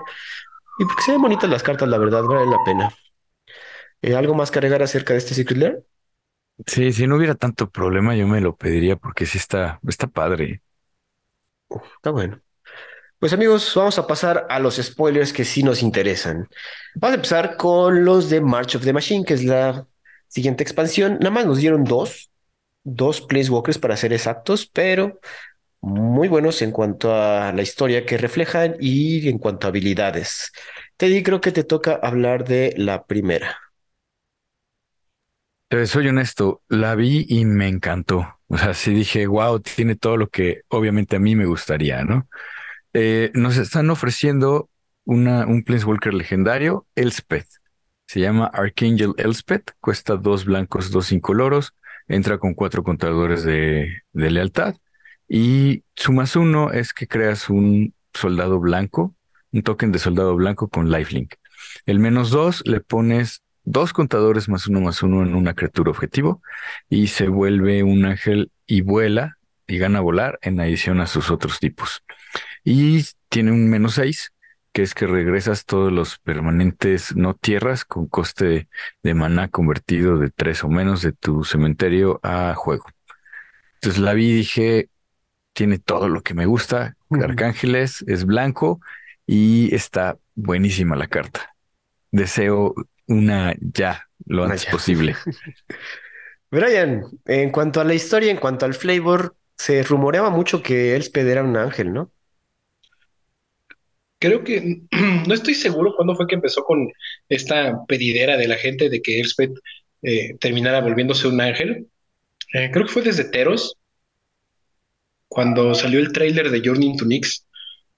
Y porque se ven bonitas las cartas, la verdad, vale la pena. Eh, ¿Algo más que agregar acerca de este Secret Lair? Sí, si no hubiera tanto problema, yo me lo pediría porque sí está, está padre. está bueno. Pues amigos, vamos a pasar a los spoilers que sí nos interesan. Vamos a empezar con los de March of the Machine, que es la siguiente expansión. Nada más nos dieron dos, dos Planeswalkers para ser exactos, pero muy buenos en cuanto a la historia que reflejan y en cuanto a habilidades. Teddy, creo que te toca hablar de la primera. soy honesto, la vi y me encantó. O sea, sí dije, wow, tiene todo lo que obviamente a mí me gustaría, ¿no? Eh, nos están ofreciendo una, un Planeswalker legendario, Elspeth. Se llama Archangel Elspeth, cuesta dos blancos, dos incoloros, entra con cuatro contadores de, lealtad y su más uno es que creas un soldado blanco, un token de soldado blanco con lifelink. El menos dos le pones dos contadores más uno más uno en una criatura objetivo y se vuelve un ángel y vuela y gana volar en adición a sus otros tipos. Y tiene un menos 6, que es que regresas todos los permanentes no tierras con coste de maná convertido de 3 o menos de tu cementerio a juego. Entonces la vi y dije, tiene todo lo que me gusta. Arcángeles es blanco y está buenísima la carta. Deseo una ya, lo antes posible. Brian, en cuanto a la historia, en cuanto al flavor, se rumoreaba mucho que Elspeth era un ángel, ¿no? Creo que no estoy seguro cuándo fue que empezó con esta pedidera de la gente de que Elspeth eh, terminara volviéndose un ángel. Eh, creo que fue desde Teros, cuando salió el tráiler de Journey into Nix,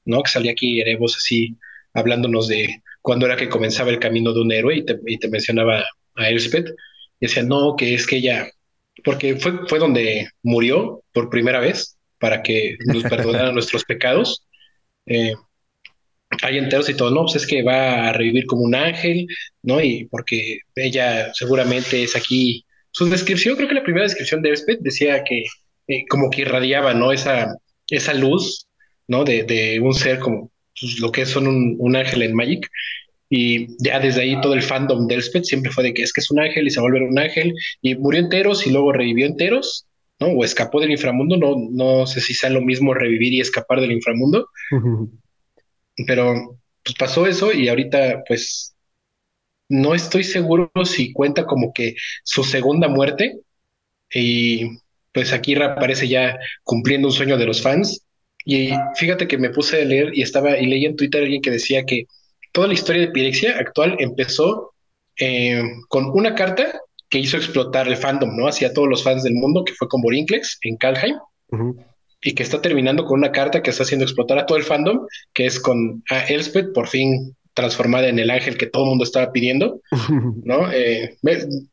¿no? Que salía aquí Erebos así hablándonos de cuándo era que comenzaba el camino de un héroe y te, mencionaba a Elspeth. Y decía, no, que es que ella, porque fue, fue donde murió por primera vez para que nos perdonara nuestros pecados. Eh, hay enteros y todo, no, pues es que va a revivir como un ángel, ¿no? Y porque ella seguramente es aquí. Su descripción, creo que la primera descripción de Elspeth decía que eh, como que irradiaba, ¿no? Esa, esa luz, ¿no? De, de un ser como pues, lo que son un, un, ángel en Magic. Y ya desde ahí todo el fandom de Elspeth siempre fue de que es que es un ángel y se vuelve un ángel y murió enteros y luego revivió enteros, ¿no? O escapó del inframundo, no, no sé si sea lo mismo revivir y escapar del inframundo. Pero pues pasó eso y ahorita pues no estoy seguro si cuenta como que su segunda muerte y pues aquí reaparece ya cumpliendo un sueño de los fans. Y fíjate que me puse a leer y estaba y leí en Twitter alguien que decía que toda la historia de Pirexia actual empezó eh, con una carta que hizo explotar el fandom, ¿no? Hacia todos los fans del mundo, que fue con Borinclex en Kalheim y que está terminando con una carta que está haciendo explotar a todo el fandom, que es con a Elspeth por fin transformada en el ángel que todo el mundo estaba pidiendo, ¿no? Eh,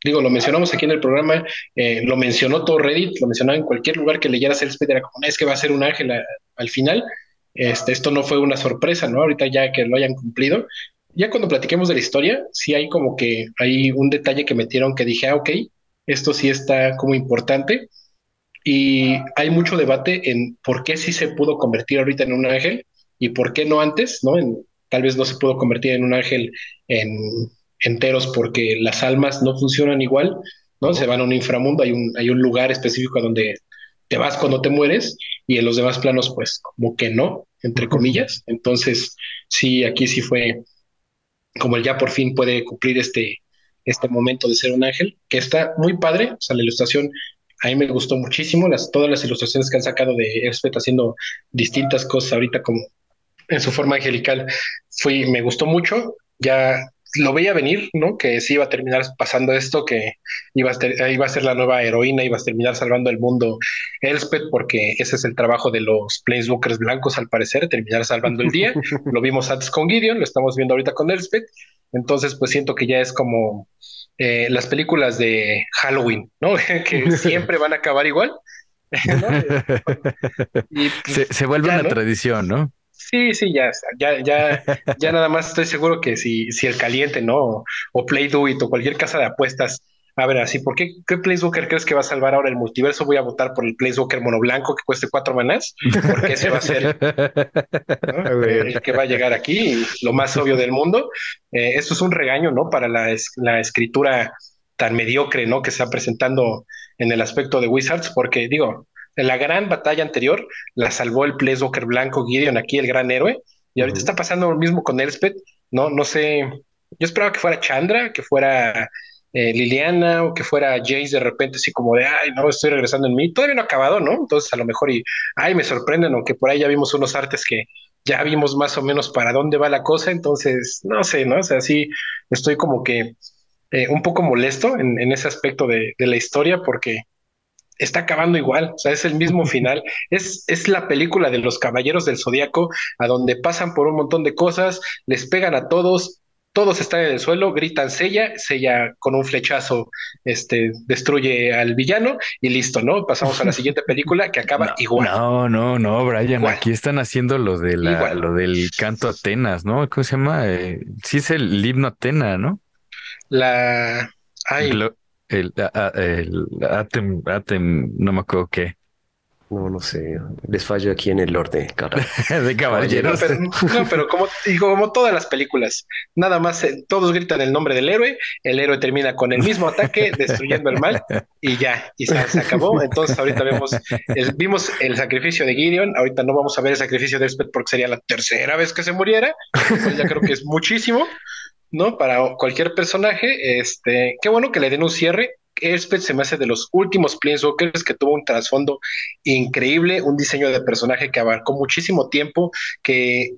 digo, lo mencionamos aquí en el programa, eh, lo mencionó todo Reddit, lo mencionaba en cualquier lugar que leyeras Elspeth, era como, es que va a ser un ángel al final. Este, esto no fue una sorpresa, ¿no? Ahorita ya que lo hayan cumplido. Ya cuando platiquemos de la historia, sí hay como que hay un detalle que metieron que dije, ah, ok, esto sí está como importante y hay mucho debate en por qué sí se pudo convertir ahorita en un ángel y por qué no antes, ¿no? En, tal vez no se pudo convertir en un ángel en enteros porque las almas no funcionan igual, ¿no? Se van a un inframundo, hay un, hay un lugar específico donde te vas cuando te mueres y en los demás planos pues como que no, entre comillas. Entonces, sí, aquí sí fue como el ya por fin puede cumplir este, este momento de ser un ángel, que está muy padre, o sea, la ilustración a mí me gustó muchísimo las, todas las ilustraciones que han sacado de Elspeth haciendo distintas cosas ahorita como en su forma angelical. Fui, me gustó mucho. Ya lo veía venir, ¿no? Que sí iba a terminar pasando esto, que iba a, iba a ser la nueva heroína, iba a terminar salvando el mundo Elspeth, porque ese es el trabajo de los Planeswalkers blancos, al parecer, terminar salvando el día. lo vimos antes con Gideon, lo estamos viendo ahorita con Elspeth. Entonces, pues siento que ya es como eh, las películas de Halloween, ¿no? que siempre van a acabar igual. Pues, se, vuelve una tradición, ¿no? Sí, sí, ya, ya, ya, ya nada más estoy seguro que si, si el caliente, ¿no? O Play Do It o cualquier casa de apuestas a ver, así, ¿por qué, qué Planeswalker crees que va a salvar ahora el multiverso? Voy a votar por el Planeswalker mono blanco que cueste cuatro manás, porque ese va a ser el que va a llegar aquí, lo más obvio del mundo. Eh, esto es un regaño, ¿no? Para la, la escritura tan mediocre, ¿no? Que se está presentando en el aspecto de Wizards, porque digo, en la gran batalla anterior la salvó el Planeswalker blanco Gideon, aquí el gran héroe, y ahorita está pasando lo mismo con Elspeth, ¿no? No sé, yo esperaba que fuera Chandra, que fuera eh, Liliana o que fuera Jace de repente así como de, ay, no, estoy regresando en mí. Todavía no ha acabado, ¿no? Entonces a lo mejor y, ay, me sorprenden, aunque por ahí ya vimos unos artes que ya vimos más o menos para dónde va la cosa, entonces, no sé, ¿no? O sea, sí, estoy como que eh, un poco molesto en, ese aspecto de, de, la historia porque está acabando igual, o sea, es el mismo final, es, es la película de los Caballeros del Zodíaco, a donde pasan por un montón de cosas, les pegan a todos, todos están en el suelo, gritan Sella, Sella con un flechazo este, destruye al villano y listo, ¿no? Pasamos a la siguiente película que acaba igual. No, no, no, Brian, aquí están haciendo lo, de la, lo del canto Atenas, ¿no? ¿Cómo se llama? Eh, sí es el, himno Atena, ¿no? La... Ay. el, el, Atem, Atem, no me acuerdo qué. No, no sé. Les fallo aquí en el orden, de caballeros. No, pero, como digo, como todas las películas, nada más eh, todos gritan el nombre del héroe, el héroe termina con el mismo ataque, destruyendo el mal, y ya, y se, acabó. Entonces, ahorita vemos, vimos el sacrificio de Gideon, ahorita no vamos a ver el sacrificio de Elspeth porque sería la tercera vez que se muriera. ya creo que es muchísimo. ¿no? Para cualquier personaje, este, qué bueno que le den un cierre. Elspeth se me hace de los últimos Planeswalkers que tuvo un trasfondo increíble, un diseño de personaje que abarcó muchísimo tiempo, que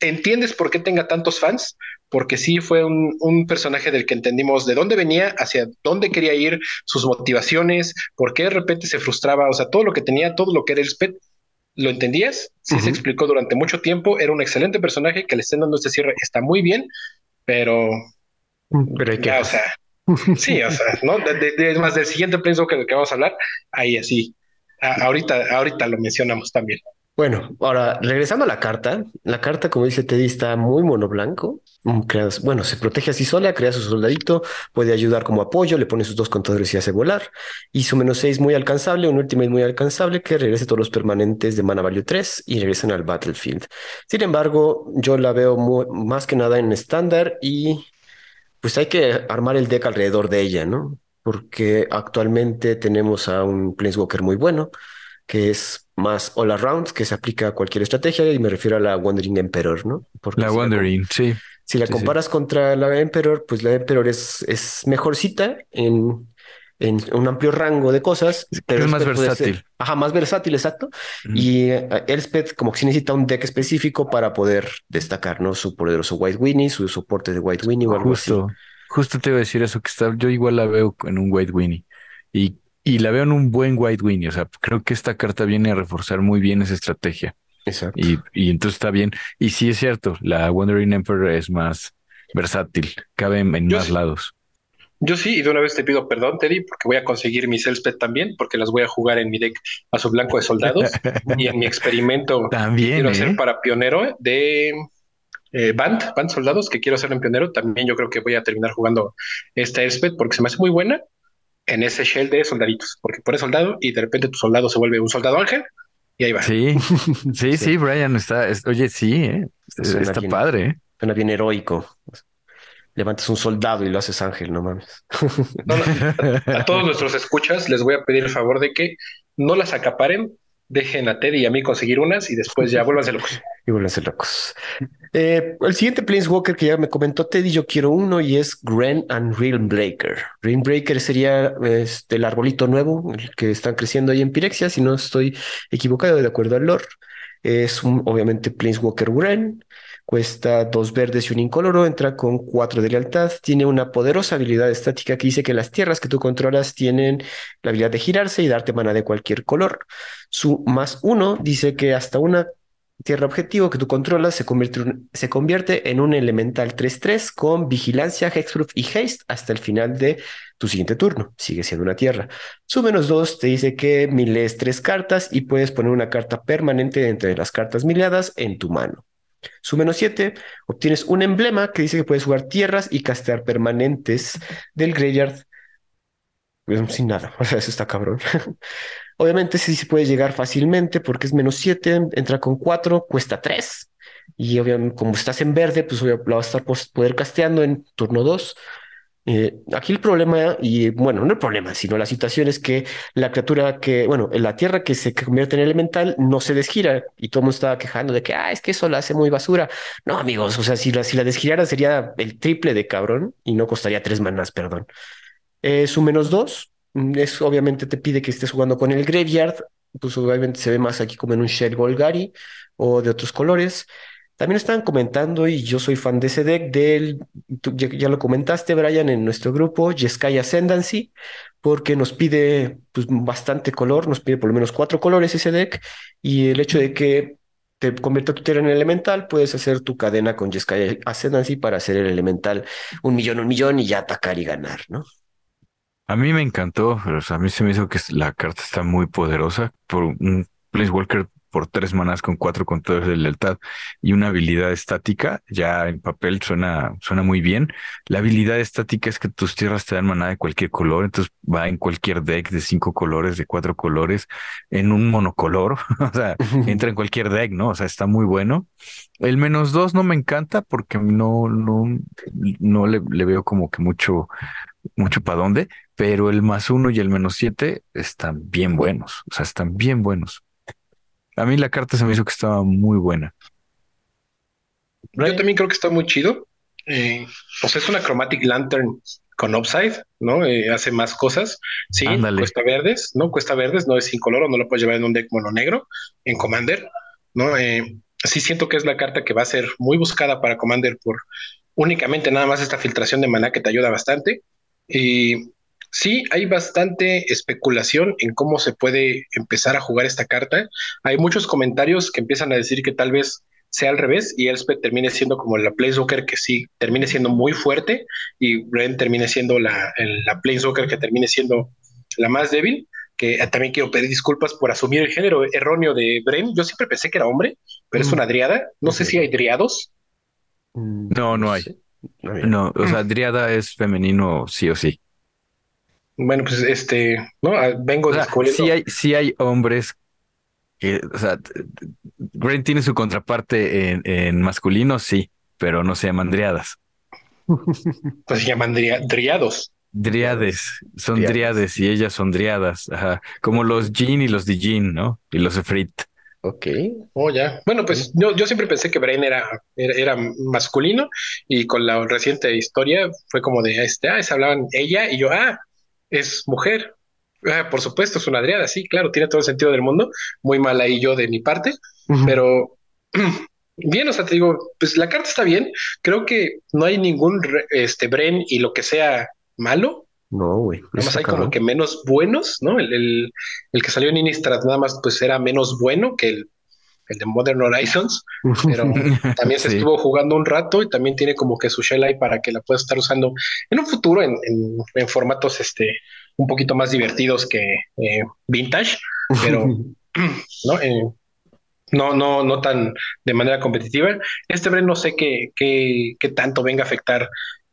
entiendes por qué tenga tantos fans, porque sí fue un, un, personaje del que entendimos de dónde venía, hacia dónde quería ir, sus motivaciones, por qué de repente se frustraba, o sea, todo lo que tenía, todo lo que era Elspeth, lo entendías, sí se explicó durante mucho tiempo, era un excelente personaje que le estén dando este cierre, está muy bien, pero, pero hay que... o sea, sí, o sea, ¿no? De, más del siguiente pienso que, vamos a hablar, ahí así, ahorita, ahorita lo mencionamos también. Bueno, ahora regresando a la carta, la carta, como dice Teddy, está muy mono blanco. Mm, bueno, se protege así sola, crea su soldadito, puede ayudar como apoyo, le pone sus dos contadores y hace volar. Y su menos 6 muy alcanzable, un ultimate muy alcanzable que regrese todos los permanentes de mana value 3 y regresan al battlefield. Sin embargo, yo la veo más que nada en estándar y pues hay que armar el deck alrededor de ella, ¿no? Porque actualmente tenemos a un Planeswalker muy bueno que es más all around, que se aplica a cualquier estrategia, y me refiero a la Wandering Emperor, ¿no? Porque la Wandering, sí. Si la comparas contra la Emperor, pues la Emperor es, es mejorcita en, en un amplio rango de cosas. Pero es más versátil. ajá, más versátil, exacto. Y uh, Elspeth como que sí necesita un deck específico para poder destacar, ¿no? Su poderoso White Winnie, su soporte de White Winnie o algo justo, así. Justo te iba a decir eso, que está, yo igual la veo en un White Winnie. Y y la veo en un buen White Winnie. O sea, creo que esta carta viene a reforzar muy bien esa estrategia. Exacto. Y, y entonces está bien. Y sí es cierto, la Wandering Emperor es más versátil, cabe en, más lados. Yo sí, y de una vez te pido perdón, Teddy, porque voy a conseguir mis Elspeth también, porque las voy a jugar en mi deck a su blanco de soldados y en mi experimento también quiero hacer ¿eh? para pionero de eh, Band, Band Soldados, que quiero hacer en pionero. También yo creo que voy a terminar jugando esta Elspeth porque se me hace muy buena en ese shell de soldaditos, porque pones soldado y de repente tu soldado se vuelve un soldado ángel y ahí va. Sí, sí, sí, Brian está, oye, sí, ¿eh? está padre. ¿eh? Suena bien heroico. Levantas un soldado y lo haces ángel, no mames. a, todos nuestros escuchas les voy a pedir el favor de que no las acaparen, dejen a Teddy y a mí conseguir unas y después ya vuélvanse locos. Y vuélvanse locos. Eh, el siguiente Planeswalker que ya me comentó Teddy, yo quiero uno y es Gren and Realmbreaker. Realmbreaker sería este, el arbolito nuevo, el que están creciendo ahí en Pirexia, si no estoy equivocado, de acuerdo al lore. Es un, obviamente Planeswalker Gren, cuesta dos verdes y un incoloro, entra con cuatro de lealtad, tiene una poderosa habilidad estática que dice que las tierras que tú controlas tienen la habilidad de girarse y darte mana de cualquier color. Su más uno dice que hasta una tierra objetivo que tú controlas se convierte, en un elemental 3-3 con vigilancia, hexproof y haste hasta el final de tu siguiente turno. Sigue siendo una tierra. Su menos 2 te dice que miles tres cartas y puedes poner una carta permanente entre las cartas mileadas en tu mano. Su menos 7, obtienes un emblema que dice que puedes jugar tierras y castear permanentes del graveyard pues, sin nada. O sea, eso está cabrón. Obviamente sí se puede llegar fácilmente porque es menos 7, entra con 4, cuesta 3. Y obviamente como estás en verde, pues la vas a estar poder casteando en turno 2. Eh, aquí el problema, y bueno, no el problema, sino la situación es que la criatura que, bueno, la tierra que se convierte en elemental no se desgira y todo el mundo estaba quejando de que, ah, es que eso la hace muy basura. No, amigos, o sea, si la, si la desgirara sería el triple de cabrón y no costaría tres manas, perdón. Es un menos dos, es obviamente te pide que estés jugando con el Graveyard, pues obviamente se ve más aquí como en un Shell Golgari o de otros colores. También estaban comentando, y yo soy fan de ese deck, del, ya, lo comentaste, Brian, en nuestro grupo, Jeskai Ascendancy, porque nos pide pues, bastante color, nos pide por lo menos cuatro colores ese deck, y el hecho de que te convierta tu tierra en elemental, puedes hacer tu cadena con Jeskai Ascendancy para hacer el elemental un millón, un millón, y ya atacar y ganar, ¿no? A mí me encantó, pero a mí se me hizo que la carta está muy poderosa por un Walker por tres manas con cuatro controles de lealtad y una habilidad estática, ya en papel suena, suena muy bien. La habilidad estática es que tus tierras te dan maná de cualquier color, entonces va en cualquier deck de cinco colores, de cuatro colores, en un monocolor, o sea, entra en cualquier deck, ¿no? O sea, está muy bueno. El menos dos no me encanta porque no, no, no le, le veo como que mucho, mucho para dónde, pero el más uno y el menos siete están bien buenos, o sea, están bien buenos. A mí la carta se me hizo que estaba muy buena. Yo también creo que está muy chido. Eh, pues es una Chromatic Lantern con upside, ¿no? Eh, hace más cosas. Sí, cuesta verdes, ¿no? Cuesta verdes, no es sin color, no lo puedes llevar en un deck mono negro, en Commander, ¿no? Eh, sí siento que es la carta que va a ser muy buscada para Commander por únicamente nada más esta filtración de maná que te ayuda bastante. Y Sí, hay bastante especulación en cómo se puede empezar a jugar esta carta. Hay muchos comentarios que empiezan a decir que tal vez sea al revés y Elspeth termine siendo como la Planeswalker que sí termine siendo muy fuerte y Bren termine siendo la, la Planeswalker que termine siendo la más débil. Que también quiero pedir disculpas por asumir el género erróneo de Bren. Yo siempre pensé que era hombre, pero es mm. una driada. No sé si hay driados. Mm, no, no hay. No, o sea, driada es femenino sí o sí. Bueno, pues este, ¿no? Ah, vengo descubriendo. Sí hay, sí hay hombres que, o sea, Grant tiene su contraparte en, en, masculino, sí, pero no se llaman driadas. Pues se llaman driados. Driades, son driades. y ellas son driadas, ajá. Como los Jean y los Dijin, ¿no? Y los Efrit. Ok. Oh, ya. Bueno, pues yo, yo siempre pensé que Brain era, era, masculino y con la reciente historia fue como de este, ah, se hablaban ella y yo, ah, es mujer. Ah, por supuesto, es una Adriana, sí, claro, tiene todo el sentido del mundo. Muy mal ahí yo de mi parte, pero bien, o sea, te digo, pues la carta está bien. Creo que no hay ningún este Bren y lo que sea malo. No, güey. Nada más hay como que menos buenos, ¿no? El, el, que salió en Innistrad nada más pues era menos bueno que el, el de Modern Horizons, pero también se estuvo jugando un rato y también tiene como que su shell ahí para que la puedas estar usando en un futuro en, en, formatos este un poquito más divertidos que eh, vintage, pero no, eh, no, no, no tan de manera competitiva. Este Bren no sé qué, qué, qué tanto venga a afectar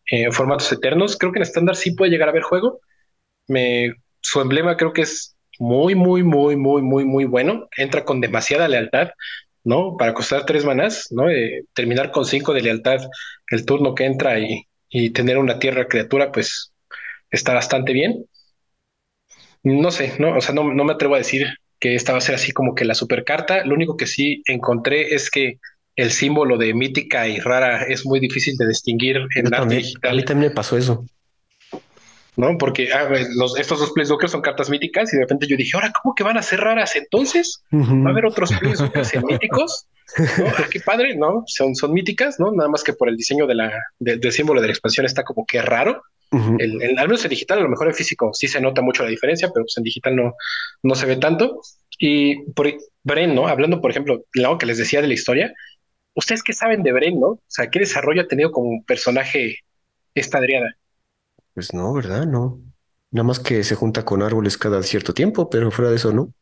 eh, formatos eternos. Creo que en estándar sí puede llegar a haber juego. Me, su emblema creo que es muy, muy, muy, muy, muy, muy bueno. Entra con demasiada lealtad, ¿no? Para costar tres manás, ¿no? Eh, terminar con cinco de lealtad el turno que entra y, y tener una tierra criatura, pues está bastante bien. No sé, ¿no? O sea, no, no me atrevo a decir que esta va a ser así como que la super carta. Lo único que sí encontré es que el símbolo de mítica y rara es muy difícil de distinguir en arte digital. A mí también me pasó eso. ¿No? Porque ah, los, estos dos Planeswalkers son cartas míticas y de repente yo dije, ahora, ¿cómo que van a ser raras entonces? ¿Va a haber otros Planeswalkers míticos? Ah, qué padre, ¿no? Son, son míticas, ¿no? Nada más que por el diseño de la, del símbolo de la expansión está como que raro. el, al menos en digital, a lo mejor en físico sí se nota mucho la diferencia, pero pues en digital no, no se ve tanto. Y por Bren, ¿no? Hablando, por ejemplo, lo que les decía de la historia, ¿ustedes qué saben de Bren, no? O sea, ¿qué desarrollo ha tenido como personaje esta Adriana? Pues no, ¿verdad? No. Nada más que se junta con árboles cada cierto tiempo, pero fuera de eso, ¿no?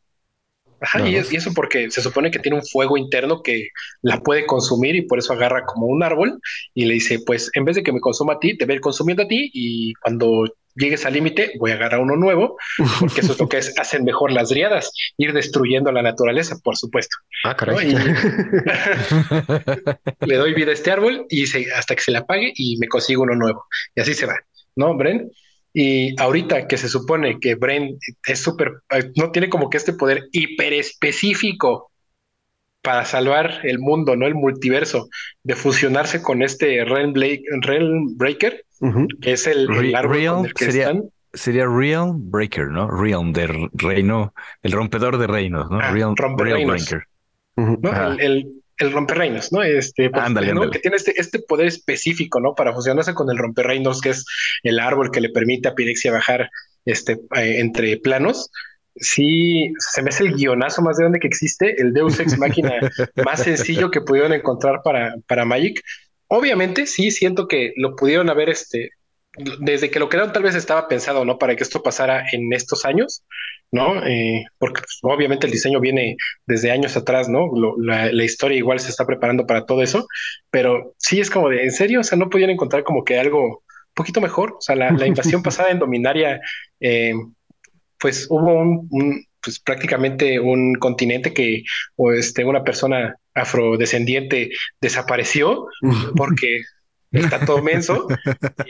Ajá, y, eso porque se supone que tiene un fuego interno que la puede consumir y por eso agarra como un árbol y le dice, pues en vez de que me consuma a ti, te ve consumiendo a ti y cuando llegues al límite, voy a agarrar uno nuevo, porque eso es lo que hacen mejor las driadas, ir destruyendo la naturaleza, por supuesto. Ah, caray. le doy vida a este árbol y hasta que se le apague y me consigo uno nuevo. Y así se va, ¿no, Bren? Y ahorita que se supone que Bren es súper, eh, no tiene como que este poder hiper específico para salvar el mundo, ¿no? El multiverso, de fusionarse con este Realm, Breaker, que es el, árbol que sería, Sería Realm Breaker, ¿no? Realm de reino, el rompedor de reinos, ¿no? Ah, Realm, Breaker. el, el, romperreinos, ¿no? Este, pues, que tiene este, este poder específico, ¿no? Para fusionarse con el romperreinos, que es el árbol que le permite a Pirexia bajar este, eh, entre planos sí, se me hace el guionazo más grande que existe, el Deus Ex Máquina más sencillo que pudieron encontrar para, para Magic. Obviamente, sí, siento que lo pudieron haber, este, desde que lo crearon tal vez estaba pensado, ¿no? Para que esto pasara en estos años, ¿no? Eh, porque pues, obviamente el diseño viene desde años atrás, ¿no? la, historia igual se está preparando para todo eso, pero sí es como de, ¿en serio? O sea, no podían encontrar como que algo un poquito mejor. O sea, la, la invasión pasada en Dominaria eh, pues hubo un, pues prácticamente un continente que o este, una persona afrodescendiente desapareció porque está todo menso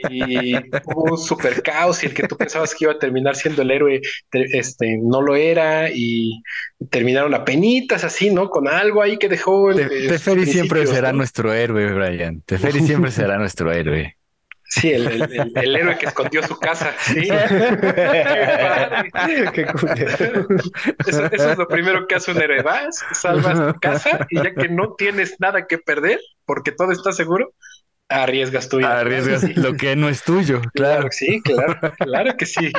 y hubo un super caos y el que tú pensabas que iba a terminar siendo el héroe este no lo era y terminaron a penitas así no con algo ahí que dejó el, Teferi siempre será nuestro héroe Brian Teferi siempre será nuestro héroe Sí, el, el, héroe que escondió su casa. Sí. Qué eso, eso, es lo primero que hace un héroe. Vas, salvas tu casa y ya que no tienes nada que perder porque todo está seguro, arriesgas tuyo. Arriesgas lo que no es tuyo. Claro. sí, claro, claro que sí.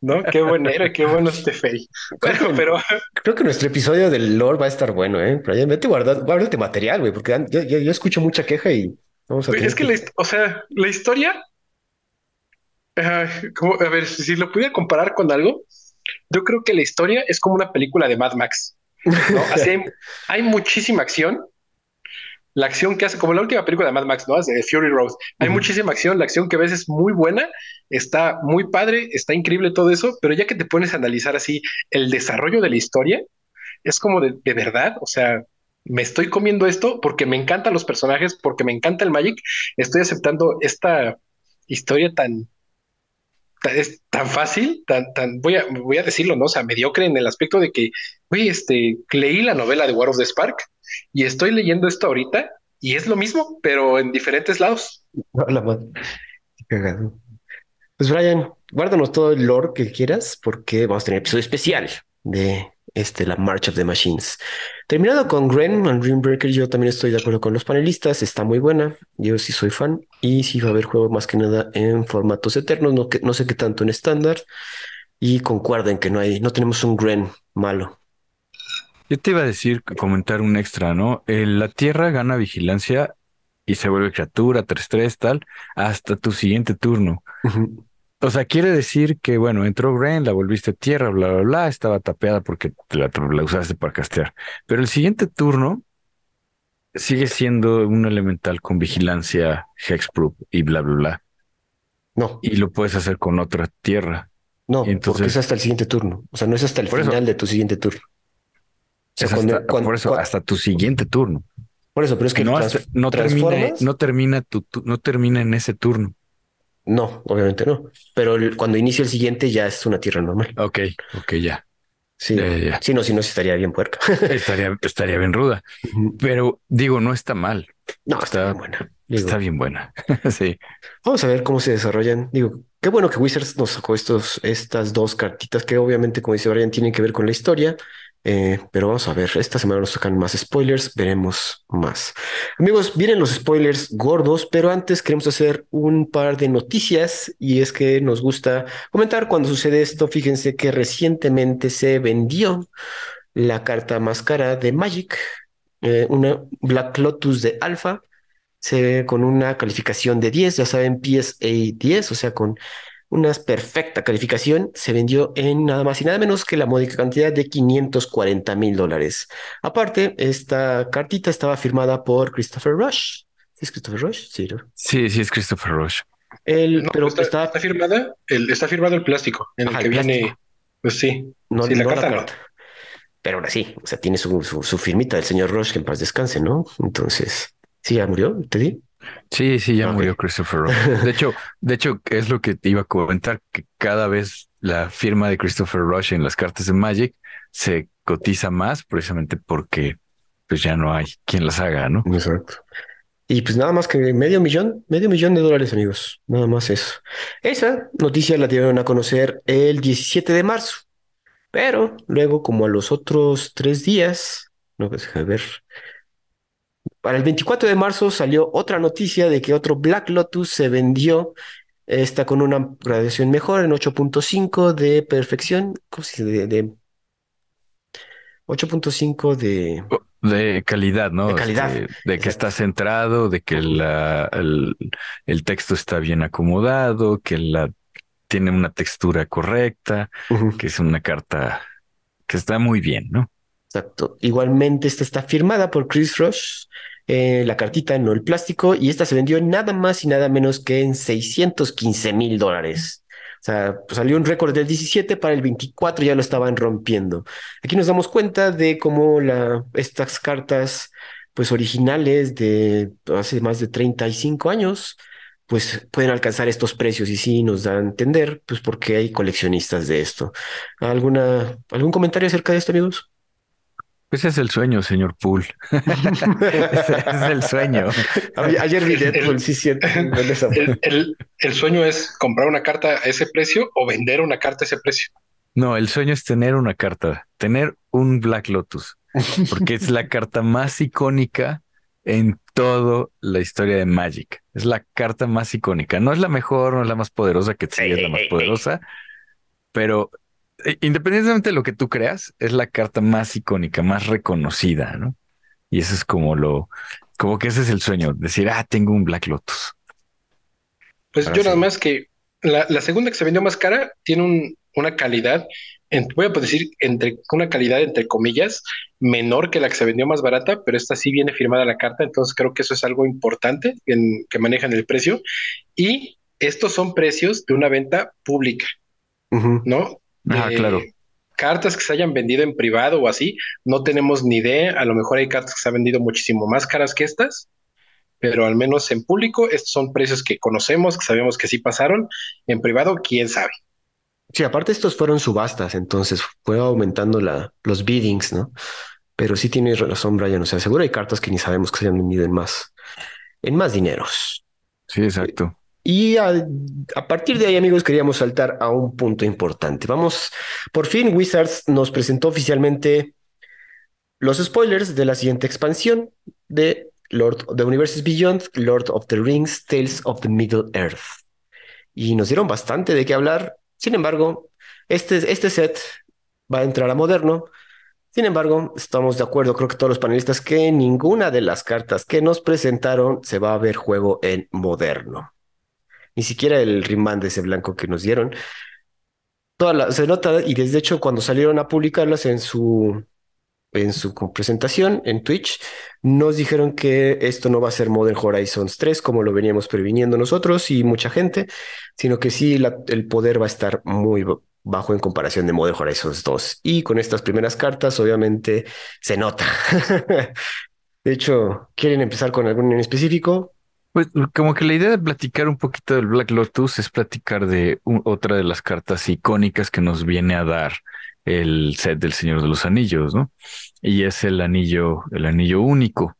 ¿No? Qué buen héroe, qué bueno este Fey. Bueno, pero. Creo que nuestro episodio del lore va a estar bueno, ¿eh? Pero vete guardate material, güey, porque yo, yo escucho mucha queja y es que, la, o sea, la historia, como, a ver, si lo pudiera comparar con algo, yo creo que la historia es como una película de Mad Max. hay, muchísima acción. La acción que hace, como la última película de Mad Max, ¿no? de Fury Road. Hay muchísima acción. La acción que ves es muy buena, está muy padre, está increíble todo eso, pero ya que te pones a analizar así el desarrollo de la historia, es como de, de verdad, o sea, me estoy comiendo esto porque me encantan los personajes, porque me encanta el Magic, estoy aceptando esta historia tan, es tan fácil, tan, tan, voy a, voy a decirlo, ¿no? O sea, mediocre en el aspecto de que, oye, este, leí la novela de War of the Spark y estoy leyendo esto ahorita y es lo mismo, pero en diferentes lados. Pues Brian, guárdanos todo el lore que quieras porque vamos a tener episodio especial de este, la March of the Machines. Terminado con Gren Dreambreaker, yo también estoy de acuerdo con los panelistas, está muy buena, yo sí soy fan y sí va a haber juego más que nada en formatos eternos, no, que, no sé qué tanto en estándar y concuerden que no hay, no tenemos un Gren malo. Yo te iba a decir, comentar un extra, ¿no? la Tierra gana vigilancia y se vuelve criatura, 3-3, tal, hasta tu siguiente turno. O sea, quiere decir que, bueno, entró Gren, la volviste a tierra, bla, bla, bla, estaba tapeada porque la, usaste para castear. Pero el siguiente turno sigue siendo un elemental con vigilancia, hexproof y bla, bla, bla. No. Y lo puedes hacer con otra tierra. No, entonces, porque es hasta el siguiente turno. O sea, no es hasta el final de tu siguiente turno. por eso, hasta tu siguiente turno. Por eso, pero es que no, no termina, no termina tu, no termina en ese turno. No, obviamente no. Pero cuando inicia el siguiente ya es una tierra normal. Ok, ok, ya. Sí, sí, no, si no, estaría bien puerca. estaría, estaría bien ruda. Pero digo, no está mal. No, está, bien buena. está bien buena. sí. Vamos a ver cómo se desarrollan. Digo, qué bueno que Wizards nos sacó estos, estas dos cartitas que obviamente, como dice Brian, tienen que ver con la historia. Eh, pero vamos a ver, esta semana nos tocan más spoilers, veremos más. Amigos, vienen los spoilers gordos, pero antes queremos hacer un par de noticias y es que nos gusta comentar cuando sucede esto. Fíjense que recientemente se vendió la carta más cara de Magic, eh, una Black Lotus de Alpha, con una calificación de 10, ya saben, PSA 10, o sea, con una perfecta calificación, se vendió en nada más y nada menos que la módica cantidad de 540 mil dólares. Aparte, esta cartita estaba firmada por Christopher Rush. ¿Es Christopher Rush? Sí, sí, sí, es Christopher Rush. El, pero está, firmada, el, está firmado el plástico en el que viene. Pues sí. No, sí, la, carta, no. Pero ahora sí, o sea, tiene su, su, firmita del señor Rush que en paz descanse, ¿no? Entonces, ¿sí ya murió? ¿Te di? Sí, sí, ya murió Christopher Rush. De hecho, de hecho, es lo que te iba a comentar, que cada vez la firma de Christopher Rush en las cartas de Magic se cotiza más precisamente porque pues ya no hay quien las haga, ¿no? Exacto. Y pues nada más que medio millón, medio millón de dólares, amigos. Nada más eso. Esa noticia la dieron a conocer el 17 de marzo. Pero luego, como a los otros tres días, no, pues a ver. Para el 24 de marzo salió otra noticia de que otro Black Lotus se vendió. Está con una graduación mejor en 8.5 de perfección. ¿Cómo se dice? de 8.5 de... De calidad, ¿no? De calidad. Este, de que está centrado, de que la, el, texto está bien acomodado, que la tiene una textura correcta, que es una carta que está muy bien, ¿no? Exacto. Igualmente, esta está firmada por Chris Rush, eh, la cartita, no el plástico, y esta se vendió nada más y nada menos que en 615 mil dólares. O sea, pues salió un récord del 17 para el 24, ya lo estaban rompiendo. Aquí nos damos cuenta de cómo estas cartas, pues originales de hace más de 35 años, pues pueden alcanzar estos precios y sí nos da a entender, pues por qué hay coleccionistas de esto. ¿Alguna, ¿Algún comentario acerca de esto, amigos? Ese es el sueño, señor Poole. ese es el sueño. Ayer vi Deadpool, sí siento. El, el, sueño es comprar una carta a ese precio o vender una carta a ese precio. No, el sueño es tener una carta, tener un Black Lotus, porque es la carta más icónica en toda la historia de Magic. Es la carta más icónica. No es la mejor, no es la más poderosa, que sí es la más poderosa, pero independientemente de lo que tú creas, es la carta más icónica, más reconocida, ¿no? Y eso es como lo, como que ese es el sueño, decir, ah, tengo un Black Lotus. Pues yo nada más que la, segunda que se vendió más cara tiene una calidad, voy a decir, entre una calidad entre comillas, menor que la que se vendió más barata, pero esta sí viene firmada la carta, entonces creo que eso es algo importante en, que manejan el precio. Y estos son precios de una venta pública, ¿no? Ah, claro. Cartas que se hayan vendido en privado o así, no tenemos ni idea. A lo mejor hay cartas que se han vendido muchísimo más caras que estas, pero al menos en público, estos son precios que conocemos, que sabemos que sí pasaron. En privado, quién sabe. Sí, aparte estos fueron subastas, entonces fue aumentando la, los biddings, ¿no? Pero sí tienes razón, Brian. O sea, seguro hay cartas que ni sabemos que se hayan vendido en más, en más dineros. Sí, exacto. Y a, partir de ahí, amigos, queríamos saltar a un punto importante. Vamos, por fin Wizards nos presentó oficialmente los spoilers de la siguiente expansión de Lord the Universes Beyond, Lord of the Rings, Tales of the Middle Earth. Y nos dieron bastante de qué hablar. Sin embargo, este, este set va a entrar a moderno. Sin embargo, estamos de acuerdo, creo que todos los panelistas, que ninguna de las cartas que nos presentaron se va a ver juego en moderno ni siquiera el rimán de ese blanco que nos dieron. Toda la, se nota, y desde hecho, cuando salieron a publicarlas en su, en su presentación en Twitch, nos dijeron que esto no va a ser Modern Horizons 3 como lo veníamos previniendo nosotros y mucha gente, sino que sí el poder va a estar muy bajo en comparación de Modern Horizons 2. Y con estas primeras cartas, obviamente, se nota. de hecho, ¿quieren empezar con algún en específico? Pues como que la idea de platicar un poquito del Black Lotus es platicar de otra de las cartas icónicas que nos viene a dar el set del Señor de los Anillos, ¿no? Y es el anillo, el anillo único,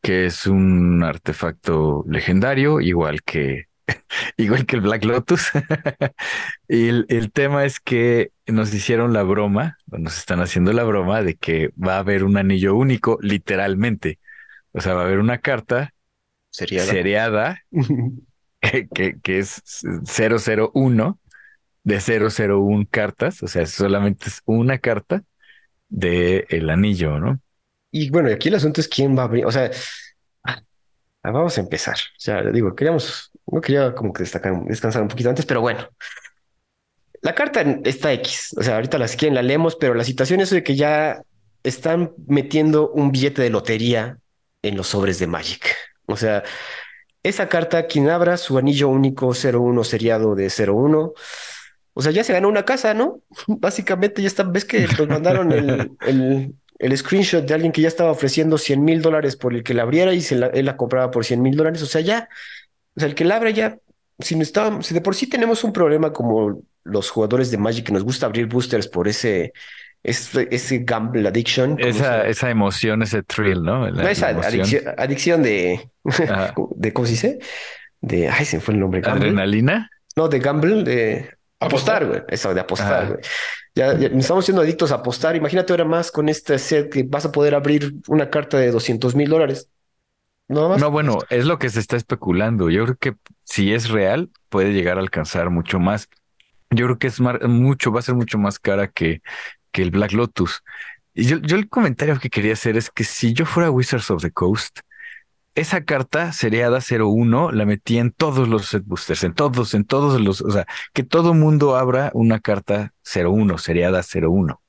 que es un artefacto legendario, igual que, igual que el Black Lotus. y el, el, tema es que nos hicieron la broma, nos están haciendo la broma de que va a haber un anillo único, literalmente. O sea, va a haber una carta seriada, que, que, es 001 de 001 cartas, o sea, solamente es una carta de el anillo, ¿no? Y bueno, aquí el asunto es quién va a abrir, o sea, ah, vamos a empezar. O sea, digo, queríamos, no quería como que destacar, descansar un poquito antes, pero bueno. La carta está X, o sea, ahorita la, si quieren la leemos, pero la situación es de que ya están metiendo un billete de lotería en los sobres de Magic. O sea, esa carta, quien abra su anillo único 01 seriado de 01, o sea, ya se ganó una casa, ¿no? Básicamente ya está, ves que nos mandaron el, el, screenshot de alguien que ya estaba ofreciendo 100 mil dólares por el que la abriera y se la, él la compraba por 100 mil dólares, o sea, ya, o sea, el que la abre ya, si, no está, si de por sí tenemos un problema como los jugadores de Magic que nos gusta abrir boosters por ese ese, ese gamble addiction. Esa, esa emoción, ese thrill, ¿no? esa adicción, de, de, ¿cómo se dice? De, ay, se fue el nombre. ¿Adrenalina? No, de gamble, de apostar, güey. Eso, de apostar, güey. Ya, estamos siendo adictos a apostar. Imagínate ahora más con este set que vas a poder abrir una carta de 200 mil dólares. No, más. no, bueno, es lo que se está especulando. Yo creo que si es real, puede llegar a alcanzar mucho más. Yo creo que es mucho, va a ser mucho más cara que que el Black Lotus. Y yo, el comentario que quería hacer es que si yo fuera Wizards of the Coast, esa carta seriada 01 la metí en todos los set boosters, en todos, en todos los, o sea, que todo mundo abra una carta 01, seriada 01.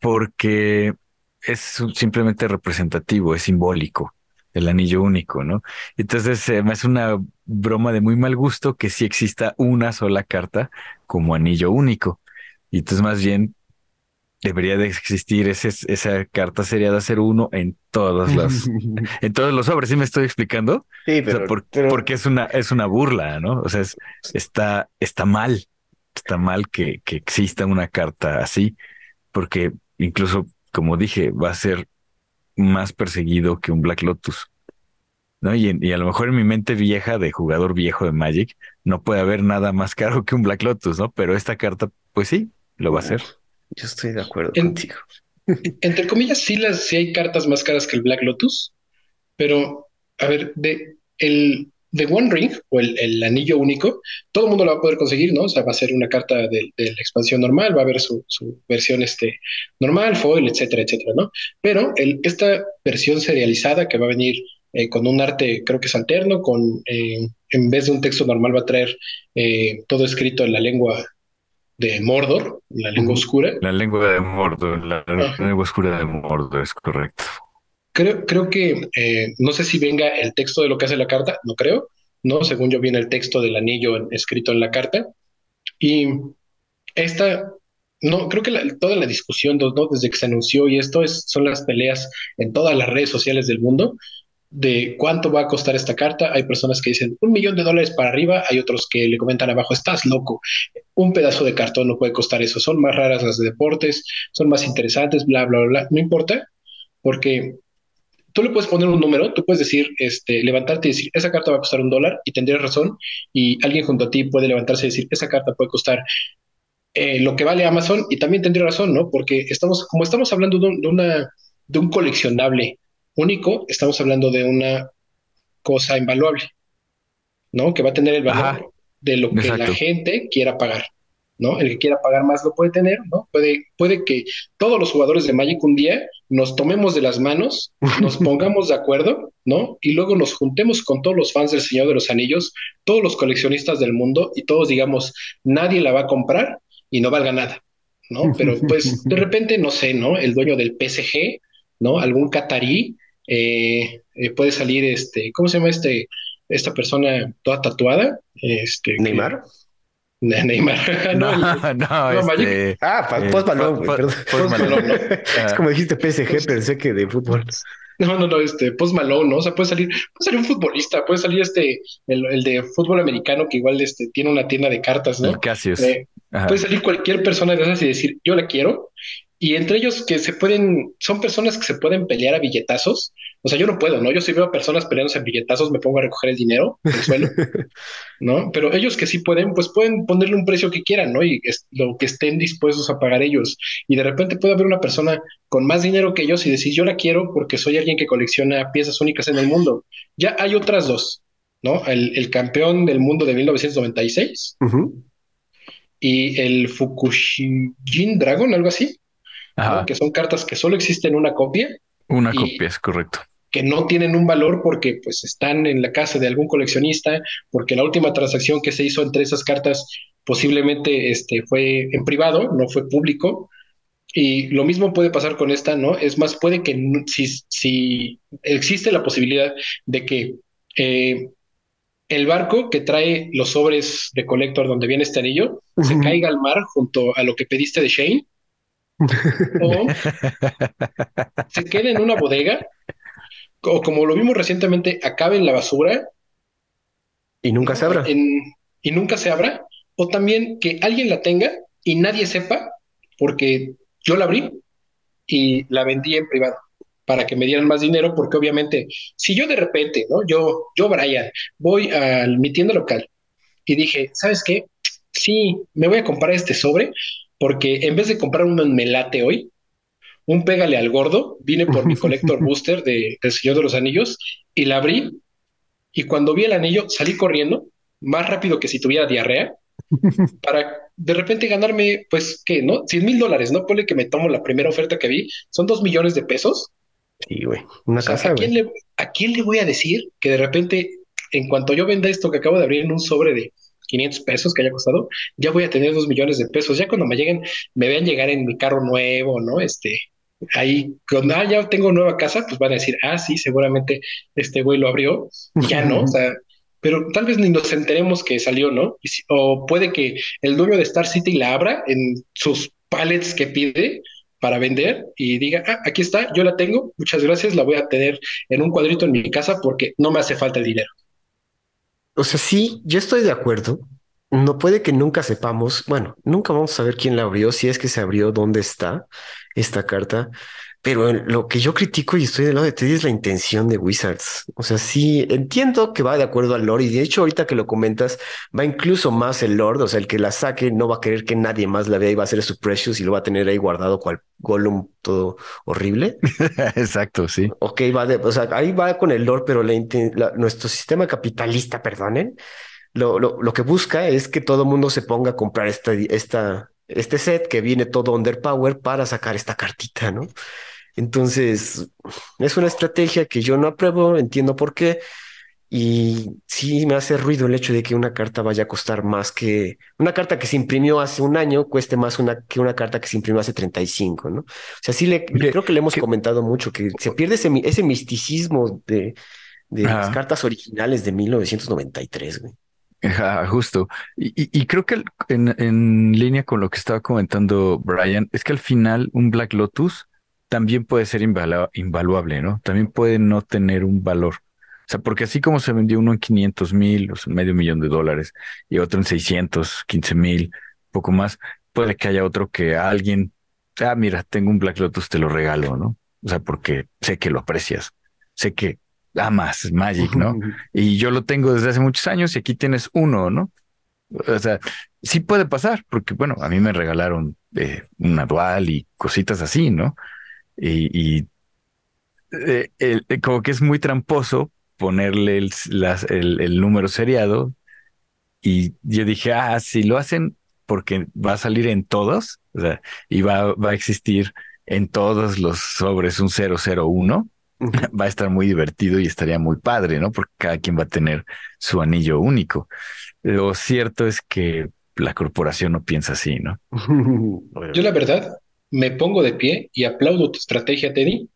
Porque es simplemente representativo, es simbólico, el anillo único, ¿no? Entonces eh, es una broma de muy mal gusto que sí exista una sola carta como anillo único. Y entonces más bien debería de existir ese, esa carta seriada 01 en todas las en todos los sobres, ¿sí me estoy explicando? Sí, pero, porque es una es una burla, ¿no? O sea, está está mal. Está mal que, que exista una carta así, porque incluso, como dije, va a ser más perseguido que un Black Lotus. ¿no? Y, y, a lo mejor en mi mente vieja de jugador viejo de Magic no puede haber nada más caro que un Black Lotus, ¿no? Pero esta carta, pues sí, lo va a hacer. Yo estoy de acuerdo contigo. Entre comillas, sí, las, sí hay cartas más caras que el Black Lotus, pero a ver, de el de One Ring o el, anillo único, todo el mundo lo va a poder conseguir, ¿no? O sea, va a ser una carta de, la expansión normal, va a haber su, versión este, normal, foil, etcétera, etcétera, ¿no? Pero el, esta versión serializada que va a venir eh, con un arte, creo que es alterno, con eh, en vez de un texto normal va a traer eh, todo escrito en la lengua de Mordor, la lengua oscura. La lengua de Mordor, la, lengua oscura de Mordor, es correcto. Creo, creo que, eh, no sé si venga el texto de lo que hace la carta, no creo, ¿no? Según yo viene el texto del anillo escrito en la carta. Y esta, no, creo que toda la discusión, ¿no? desde que se anunció y esto es, son las peleas en todas las redes sociales del mundo, de cuánto va a costar esta carta. Hay personas que dicen un millón de dólares para arriba, hay otros que le comentan abajo, estás loco, un pedazo de cartón no puede costar eso, son más raras las de deportes, son más interesantes, bla, bla, bla, no importa, porque tú le puedes poner un número, tú puedes decir, este, levantarte y decir, esa carta va a costar un dólar y tendrías razón, y alguien junto a ti puede levantarse y decir, esa carta puede costar eh, lo que vale Amazon y también tendría razón, ¿no? Porque estamos, como estamos hablando de, una, de un coleccionable único, estamos hablando de una cosa invaluable, ¿no? Que va a tener el valor de lo que la gente quiera pagar, ¿no? El que quiera pagar más lo puede tener, ¿no? Puede, puede que todos los jugadores de Magic un día nos tomemos de las manos, nos pongamos de acuerdo, ¿no? Y luego nos juntemos con todos los fans del Señor de los Anillos, todos los coleccionistas del mundo y todos digamos, nadie la va a comprar y no valga nada, ¿no? Pero pues de repente, no sé, ¿no? El dueño del PSG, ¿no? Algún catarí eh, eh, puede salir este, ¿cómo se llama este, esta persona toda tatuada? Este, Neymar. Neymar. no, no, no, este, Ah, Post Malone, Es como dijiste PSG, pensé que de fútbol. No, no, no, este, Post Malone, ¿no? O sea, puede salir, puede salir un futbolista, puede salir este, el, el de fútbol americano que igual este, tiene una tienda de cartas, ¿no? Eh, puede salir cualquier persona de esas y decir, yo la quiero, y entre ellos que se pueden, son personas que se pueden pelear a billetazos. O sea, yo no puedo, ¿no? Yo si veo a personas peleándose a billetazos, me pongo a recoger el dinero del suelo, ¿no? Pero ellos que sí pueden, pues pueden ponerle un precio que quieran, ¿no? Y es lo que estén dispuestos a pagar ellos. Y de repente puede haber una persona con más dinero que ellos y decir, yo la quiero porque soy alguien que colecciona piezas únicas en el mundo. Ya hay otras dos, ¿no? El, campeón del mundo de 1996 y el Fukushijin Dragon, algo así que son cartas que solo existen una copia. Una copia, es correcto. Que no tienen un valor porque pues están en la casa de algún coleccionista, porque la última transacción que se hizo entre esas cartas posiblemente este, fue en privado, no fue público. Y lo mismo puede pasar con esta, ¿no? Es más, puede que si, si existe la posibilidad de que eh, el barco que trae los sobres de Collector donde viene este anillo se caiga al mar junto a lo que pediste de Shane o se quede en una bodega o como lo vimos recientemente acabe en la basura y nunca se abra y nunca se abra o también que alguien la tenga y nadie sepa porque yo la abrí y la vendí en privado para que me dieran más dinero, porque obviamente, si yo de repente, ¿no? Yo, yo, Brian, voy a mi tienda local y dije, ¿sabes qué? Sí, me voy a comprar este sobre, porque en vez de comprar un melate hoy, un pégale al gordo, vine por mi colector booster de, del Señor de los Anillos y la abrí. Y cuando vi el anillo, salí corriendo más rápido que si tuviera diarrea para de repente ganarme, pues, ¿qué? ¿No? 100 mil dólares, ¿no? Ponle que me tomo la primera oferta que vi, son dos millones de pesos. Sí, güey, una casa, ¿a quién, le, ¿a quién le voy a decir que de repente, en cuanto yo venda esto que acabo de abrir en un sobre de 500 pesos que haya costado, ya voy a tener dos millones de pesos. Ya cuando me lleguen, me vean llegar en mi carro nuevo, ¿no? Este, ahí, cuando ah, ya tengo nueva casa, pues van a decir, ah, sí, seguramente este güey lo abrió. Ya no, o sea, pero tal vez ni nos enteremos que salió, ¿no? o puede que el dueño de Star City la abra en sus pallets que pide para vender y diga, ah, aquí está, yo la tengo, muchas gracias, la voy a tener en un cuadrito en mi casa porque no me hace falta el dinero. O sea, sí, yo estoy de acuerdo. No puede que nunca sepamos, bueno, nunca vamos a saber quién la abrió, si es que se abrió, dónde está esta carta. Pero lo que yo critico y estoy del lado de Teddy es la intención de Wizards. O sea, sí entiendo que va de acuerdo al lore y de hecho ahorita que lo comentas va incluso más el lord, o sea, el que la saque no va a querer que nadie más la vea y va a ser su precious y lo va a tener ahí guardado cual Gollum todo horrible. Exacto, sí. Ok, va de, o sea, ahí va con el lore, pero nuestro sistema capitalista, perdonen, lo, lo, lo, que busca es que todo mundo se ponga a comprar esta, esta, este set que viene todo underpower para sacar esta cartita, ¿no? Entonces, es una estrategia que yo no apruebo, entiendo por qué. Y sí me hace ruido el hecho de que una carta vaya a costar más que una carta que se imprimió hace un año cueste más una, que una carta que se imprimió hace 35, ¿no? O sea, sí le, creo que le hemos comentado mucho que se pierde ese, ese misticismo de, de las cartas originales de 1993, güey. Ajá, justo. Y, creo que en, en línea con lo que estaba comentando Brian, es que al final un Black Lotus también puede ser invaluable, ¿no? También puede no tener un valor. O sea, porque así como se vendió uno en 500 mil, o sea, medio millón de dólares, y otro en 600, 15 mil, poco más, puede que haya otro que alguien, ah, mira, tengo un Black Lotus, te lo regalo, ¿no? O sea, porque sé que lo aprecias, sé que amas Magic, ¿no? Y yo lo tengo desde hace muchos años y aquí tienes uno, ¿no? O sea, sí puede pasar, porque bueno, a mí me regalaron eh, una dual y cositas así, ¿no? Y, eh, como que es muy tramposo ponerle el, el, número seriado. Y yo dije, ah, si lo hacen porque va a salir en todos, o sea, y va, va a existir en todos los sobres un 001, va a estar muy divertido y estaría muy padre, ¿no? Porque cada quien va a tener su anillo único. Lo cierto es que la corporación no piensa así, ¿no? Yo la verdad me pongo de pie y aplaudo tu estrategia, Teddy,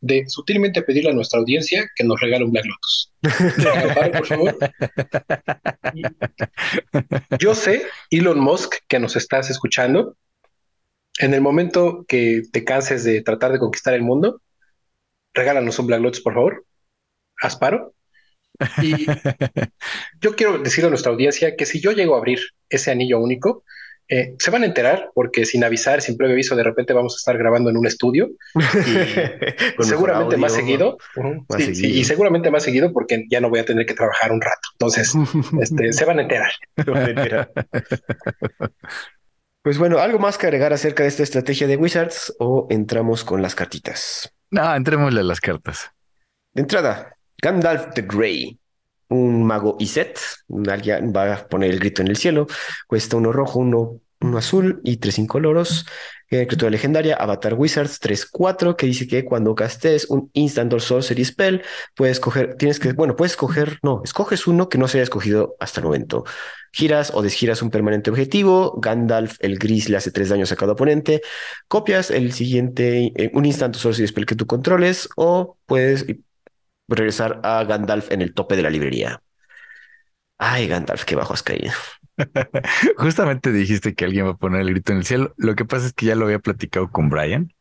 de sutilmente pedirle a nuestra audiencia que nos regale un Black Lotus. por favor. Yo sé, Elon Musk, que nos estás escuchando, en el momento que te canses de tratar de conquistar el mundo, regálanos un Black Lotus, por favor. Asparo. Y yo quiero decirle a nuestra audiencia que si yo llego a abrir ese anillo único, eh, se van a enterar porque sin avisar, sin previo aviso, de repente vamos a estar grabando en un estudio y seguramente más seguido. y seguramente más seguido porque ya no voy a tener que trabajar un rato. Entonces, este, se van a enterar. pues bueno, ¿algo más que agregar acerca de esta estrategia de Wizards o entramos con las cartitas? No, entrémosle a las cartas. De entrada, Gandalf the Grey un mago Iset, alguien va a poner el grito en el cielo, cuesta uno rojo, uno, uno azul y tres incoloros. Eh, criatura legendaria, Avatar Wizards 3-4, que dice que cuando castes un Instant or Sorcery Spell, puedes coger, tienes que, bueno, puedes coger, no, escoges uno que no se haya escogido hasta el momento. Giras o desgiras un permanente objetivo, Gandalf el gris le hace tres daños a cada oponente, copias el siguiente, eh, un Instant or Sorcery Spell que tú controles, o puedes regresar a Gandalf en el tope de la librería. Ay, Gandalf, qué bajo has caído. Justamente dijiste que alguien va a poner el grito en el cielo. Lo que pasa es que ya lo había platicado con Brian.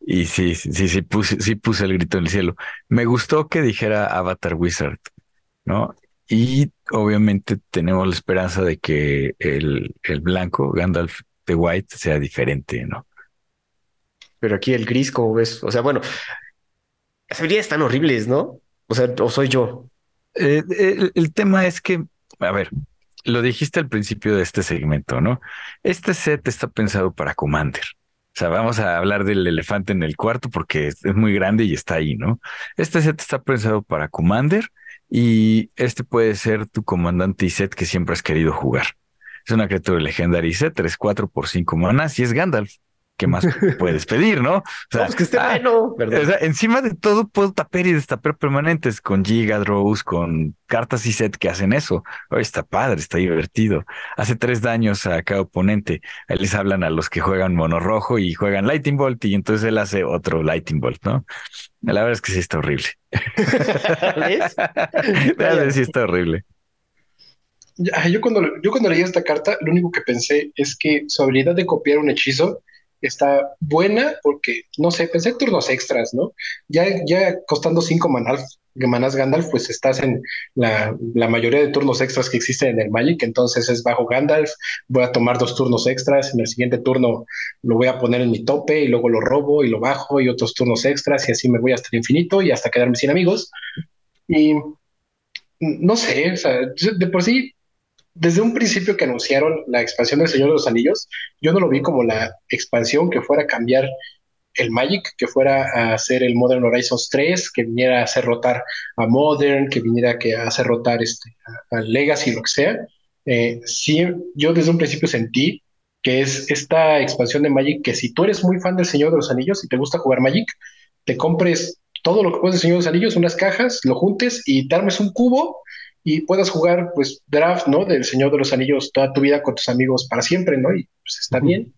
Y sí, sí, sí, puse, sí puse el grito en el cielo. Me gustó que dijera Avatar Wizard, ¿no? Y obviamente tenemos la esperanza de que el, el blanco, Gandalf de White, sea diferente, ¿no? Pero aquí el gris, como ves? O sea, bueno, las habilidades están horribles, ¿no? O sea, o soy yo. Eh, el, tema es que, a ver, lo dijiste al principio de este segmento, ¿no? Este set está pensado para Commander. O sea, vamos a hablar del elefante en el cuarto porque es, muy grande y está ahí, ¿no? Este set está pensado para Commander y este puede ser tu comandante y set que siempre has querido jugar. Es una criatura legendaria y set, 3-4 por 5 manas y es Gandalf. ¿Qué más puedes pedir, no? O sea, pues que esté ah, bueno, ¿verdad? O sea, encima de todo puedo tapar y destapar permanentes con Giga Draws, con cartas y set que hacen eso. Oye, está padre, está divertido. Hace tres daños a cada oponente. Ahí les hablan a los que juegan mono rojo y juegan Lightning Bolt y entonces él hace otro Lightning Bolt, ¿no? La verdad es que sí está horrible. ¿Ves? sí está horrible. Yo cuando, yo cuando leí esta carta, lo único que pensé es que su habilidad de copiar un hechizo está buena porque, no sé, pensé turnos extras, ¿no? Ya, ya costando cinco manas, manas Gandalf, pues estás en la, la, mayoría de turnos extras que existen en el Magic, entonces es bajo Gandalf, voy a tomar dos turnos extras, en el siguiente turno lo voy a poner en mi tope y luego lo robo y lo bajo y otros turnos extras y así me voy hasta el infinito y hasta quedarme sin amigos. Y no sé, de por sí desde un principio que anunciaron la expansión del Señor de los Anillos, yo no lo vi como la expansión que fuera a cambiar el Magic, que fuera a hacer el Modern Horizons 3, que viniera a hacer rotar a Modern, que viniera a hacer rotar este, a, Legacy, lo que sea. Eh, sí, yo desde un principio sentí que es esta expansión de Magic que si tú eres muy fan del Señor de los Anillos y te gusta jugar Magic, te compres todo lo que puedes del Señor de los Anillos, unas cajas, lo juntes y te armes un cubo y puedas jugar, pues, draft, ¿no? Del Señor de los Anillos toda tu vida con tus amigos para siempre, ¿no? Y pues está bien.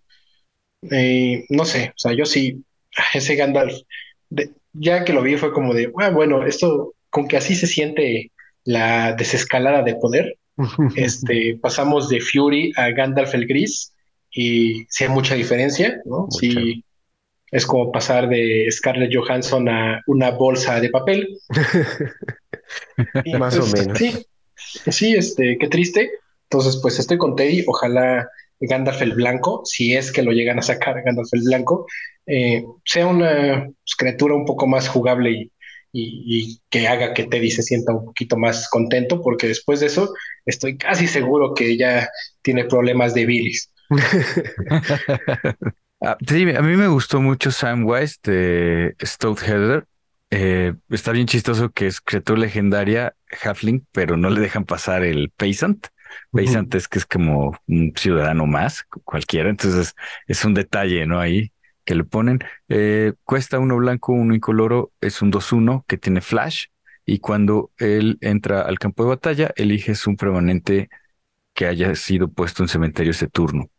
Eh, no sé, o sea, yo sí, ese Gandalf, ya que lo vi fue como de, ah, bueno, esto, con que así se siente la desescalada de poder, este, pasamos de Fury a Gandalf el Gris y sí hay mucha diferencia, ¿no? Sí, es como pasar de Scarlett Johansson a una bolsa de papel. Más o pues, menos. Sí, sí, este, qué triste. Entonces, pues estoy con Teddy. Ojalá Gandalf el Blanco, si es que lo llegan a sacar Gandalf el Blanco, eh, sea una pues, criatura un poco más jugable y, y, que haga que Teddy se sienta un poquito más contento, porque después de eso estoy casi seguro que ya tiene problemas de bilis. Ah, sí, a mí me gustó mucho Samwise de Stoutheder. Eh, está bien chistoso que es criatura legendaria, Halfling, pero no le dejan pasar el Paysant. Paysant es que es como un ciudadano más, cualquiera. Entonces es un detalle, ¿no? Ahí que le ponen. Eh, cuesta uno blanco, uno incoloro, es un 2-1 que tiene flash. Y cuando él entra al campo de batalla, eliges un permanente que haya sido puesto en cementerio ese turno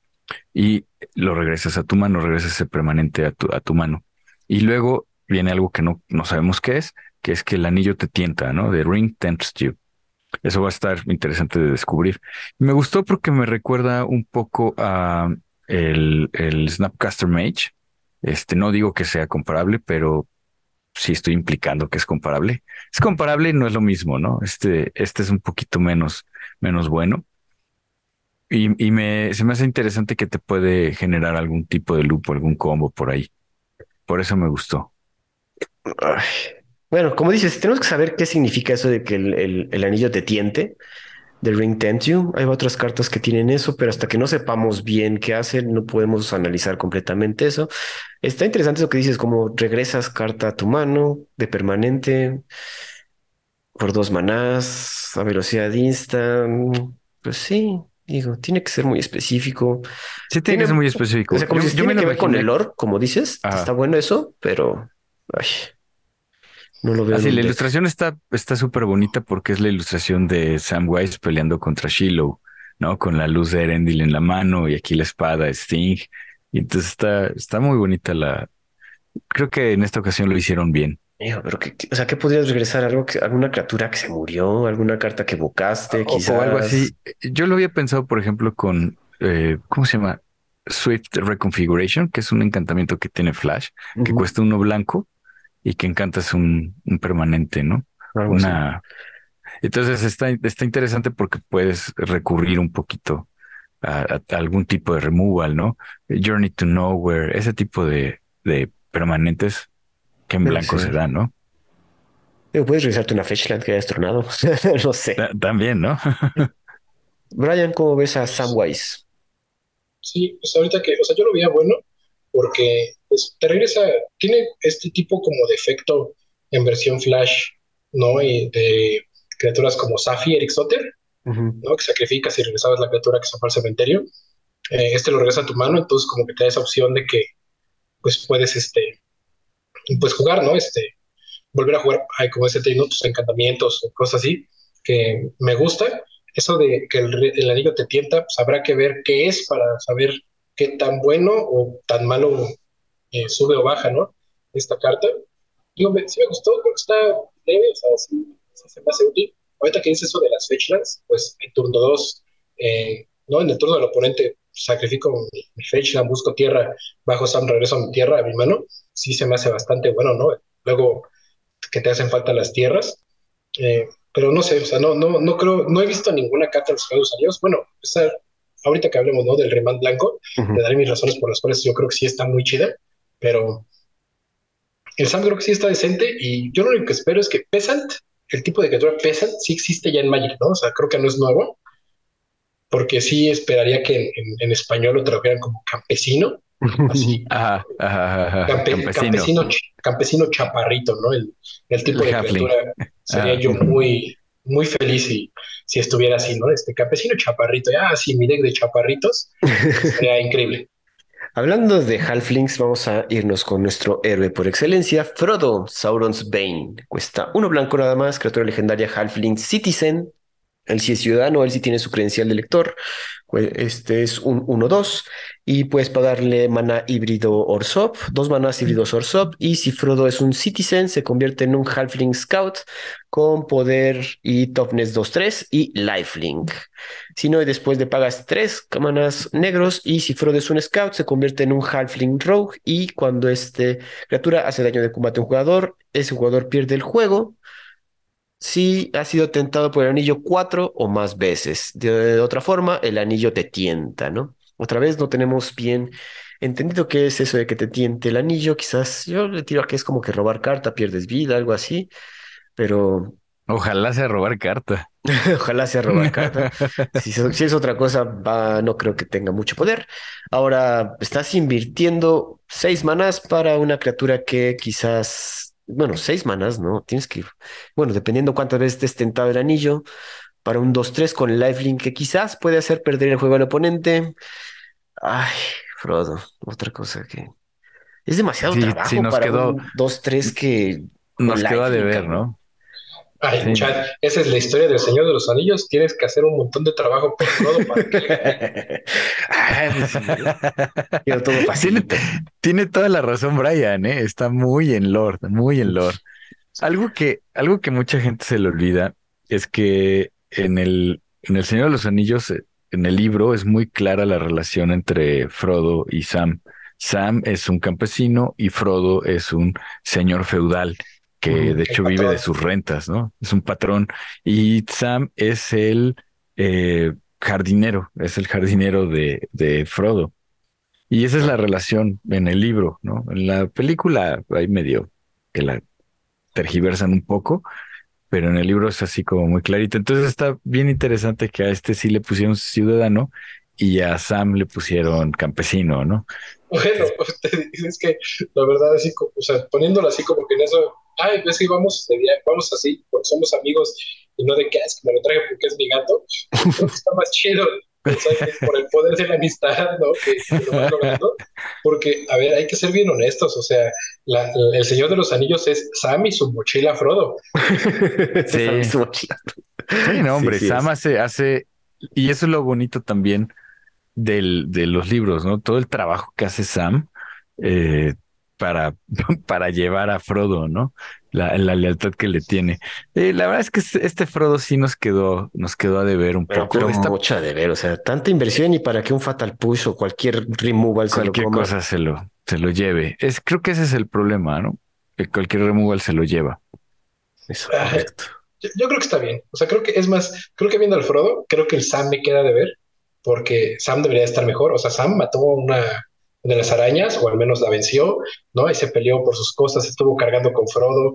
y lo regresas a tu mano, regresas ese permanente a tu, a tu mano. Y luego viene algo que no, no sabemos qué es, que es que el anillo te tienta, ¿no? The ring tempts you. Eso va a estar interesante de descubrir. Me gustó porque me recuerda un poco a el, el Snapcaster Mage. Este, no digo que sea comparable, pero sí estoy implicando que es comparable. Es comparable no es lo mismo, ¿no? Este, este es un poquito menos, menos bueno. Y, y me, se me hace interesante que te puede generar algún tipo de loop o algún combo por ahí. Por eso me gustó. Bueno, como dices, tenemos que saber qué significa eso de que el, el, anillo te tiente. The Ring Tempt You. Hay otras cartas que tienen eso, pero hasta que no sepamos bien qué hacen, no podemos analizar completamente eso. Está interesante eso que dices, como regresas carta a tu mano de permanente por dos manás a velocidad insta. Pues sí, Digo, tiene que ser muy específico. Sí, tiene, que ser muy específico. O sea, como yo, si tiene que ver con el lore, como dices, está bueno eso, pero no lo veo. Así, la ilustración está está súper bonita porque es la ilustración de Sam Wise peleando contra Shiloh, ¿no? Con la luz de Erendil en la mano y aquí la espada de Sting. Y entonces está, está muy bonita la. Creo que en esta ocasión lo hicieron bien. Hijo, pero qué, o sea, ¿qué podrías regresar? ¿Algo que, ¿Alguna criatura que se murió? ¿Alguna carta que evocaste? quizás. O algo así. Yo lo había pensado, por ejemplo, con, eh, ¿cómo se llama? Swift Reconfiguration, que es un encantamiento que tiene Flash, que cuesta uno blanco y que encantas un, un permanente, ¿no? Una. Entonces está, está interesante porque puedes recurrir un poquito a, algún tipo de removal, ¿no? Journey to Nowhere, ese tipo de, de permanentes que en blanco se dan, ¿no? puedes revisarte una Fetchland que hayas tronado. no sé. también, ¿no? Brian, ¿cómo ves a Samwise? Sí, pues ahorita que, o sea, yo lo veía bueno porque pues, te regresa, tiene este tipo como de efecto en versión Flash, ¿no? Y de criaturas como Safi, Eric Soter, ¿no? Que sacrificas y regresabas la criatura que se fue al cementerio. Eh, este lo regresa a tu mano, entonces como que te da esa opción de que pues puedes este pues jugar, ¿no? Este volver a jugar ay, como ese trino, tus encantamientos cosas así, que me gusta. Eso de que el, anillo te tienta, pues habrá que ver qué es para saber qué tan bueno o tan malo eh, sube o baja, ¿no? Esta carta. Digo, me, sí me gustó, creo que está leve, o sea, sí, se hace útil. Ahorita que dices eso de las fetchlands, pues en turno 2, eh, ¿no? En el turno del oponente sacrifico mi, mi fetchland, busco tierra, bajo Sam, regreso a mi tierra, a mi mano, sí se me hace bastante bueno, ¿no? Luego que te hacen falta las tierras, eh, pero no sé, o sea, no, no, no creo, no he visto ninguna carta de los Juegos Aliados. Bueno, esa, ahorita que hablemos, ¿no? Del Remand Blanco, le daré mis razones por las cuales yo creo que sí está muy chida, pero el Sam creo que sí está decente y yo lo único que espero es que Pesant el tipo de criatura Peasant sí existe ya en Magic, ¿no? O sea, creo que no es nuevo, porque sí esperaría que en, español lo tradujeran como campesino, así. Ajá, ajá, campesino. campesino. chaparrito, ¿no? El, tipo de criatura sería yo muy, muy feliz si, si estuviera así, ¿no? Este campesino chaparrito, ah, sí, mi deck de chaparritos, sería increíble. Hablando de Halflings, vamos a irnos con nuestro héroe por excelencia, Frodo, Sauron's Bane. Cuesta uno blanco nada más, criatura legendaria Halfling Citizen. Él sí es ciudadano, él sí tiene su credencial de lector. Pues, este es un 1-2 y puedes pagarle mana híbrido Orsop, dos manas híbridos Orsop. Y si Frodo es un Citizen se convierte en un Halfling Scout con poder y toughness 2-3 y lifelink. Si no, y después le pagas tres manas negros. Y si Frodo es un Scout se convierte en un Halfling Rogue. Y cuando este criatura hace daño de combate a un jugador, ese jugador pierde el juego si ha sido tentado por el anillo cuatro o más veces. De, otra forma, el anillo te tienta, ¿no? Otra vez no tenemos bien entendido qué es eso de que te tiente el anillo. Quizás yo le tiro a que es como que robar carta, pierdes vida, algo así, pero... Ojalá sea robar carta. Ojalá sea robar carta. si, si, es otra cosa, va, no creo que tenga mucho poder. Ahora, estás invirtiendo seis manas para una criatura que quizás bueno, seis manas, ¿no? Tienes que, bueno, dependiendo cuántas veces estés tentado el anillo, para un 2-3 con lifelink que quizás puede hacer perder el juego al oponente. Ay, Frodo, otra cosa que es demasiado trabajo para quedó, un 2-3 que nos quedó de ver, ¿no? Ay, chat, esa es la historia del Señor de los Anillos. Tienes que hacer un montón de trabajo por todo para que tiene, tiene, toda la razón, Brian, ¿eh? Está muy en Lord, muy en Lord. Algo que, algo que mucha gente se le olvida es que en el, en el Señor de los Anillos, eh, en el libro, es muy clara la relación entre Frodo y Sam. Sam es un campesino y Frodo es un señor feudal que de hecho vive de sus rentas, ¿no? Es un patrón. Y Sam es el eh, jardinero, es el jardinero de, de, Frodo. Y esa es la relación en el libro, ¿no? En la película hay medio que la tergiversan un poco, pero en el libro es así como muy clarito. Entonces está bien interesante que a este sí le pusieron ciudadano y a Sam le pusieron campesino, ¿no? Bueno, te dices que la verdad, así, o sea, poniéndolo así como que en eso ay, pues sí, vamos, vamos así, porque somos amigos y no de que es que me lo traje porque es mi gato, que está más chido por el poder de la amistad, ¿no? Que, lo van logrando. Porque, a ver, hay que ser bien honestos. O sea, el Señor de los Anillos es Sam y su mochila Frodo. sí, su mochila. Sí, no, hombre, Sam hace, hace, y eso es lo bonito también del, de los libros, ¿no? Todo el trabajo que hace Sam, eh, para, para llevar a Frodo, ¿no? La, lealtad que le tiene. Eh, la verdad es que este, este Frodo sí nos quedó, nos quedó a deber un poco. Pero mucha de ver, o sea, tanta inversión y para que un Fatal Push o cualquier removal cualquier se lo cosa se lo, se lo lleve. Es, creo que ese es el problema, ¿no? Que cualquier removal se lo lleva. Eso, correcto. Yo, creo que está bien. O sea, creo que es más, creo que viendo al Frodo, creo que el Sam me queda de ver, porque Sam debería estar mejor. O sea, Sam mató una de las arañas, o al menos la venció, ¿no? Y se peleó por sus cosas, estuvo cargando con Frodo,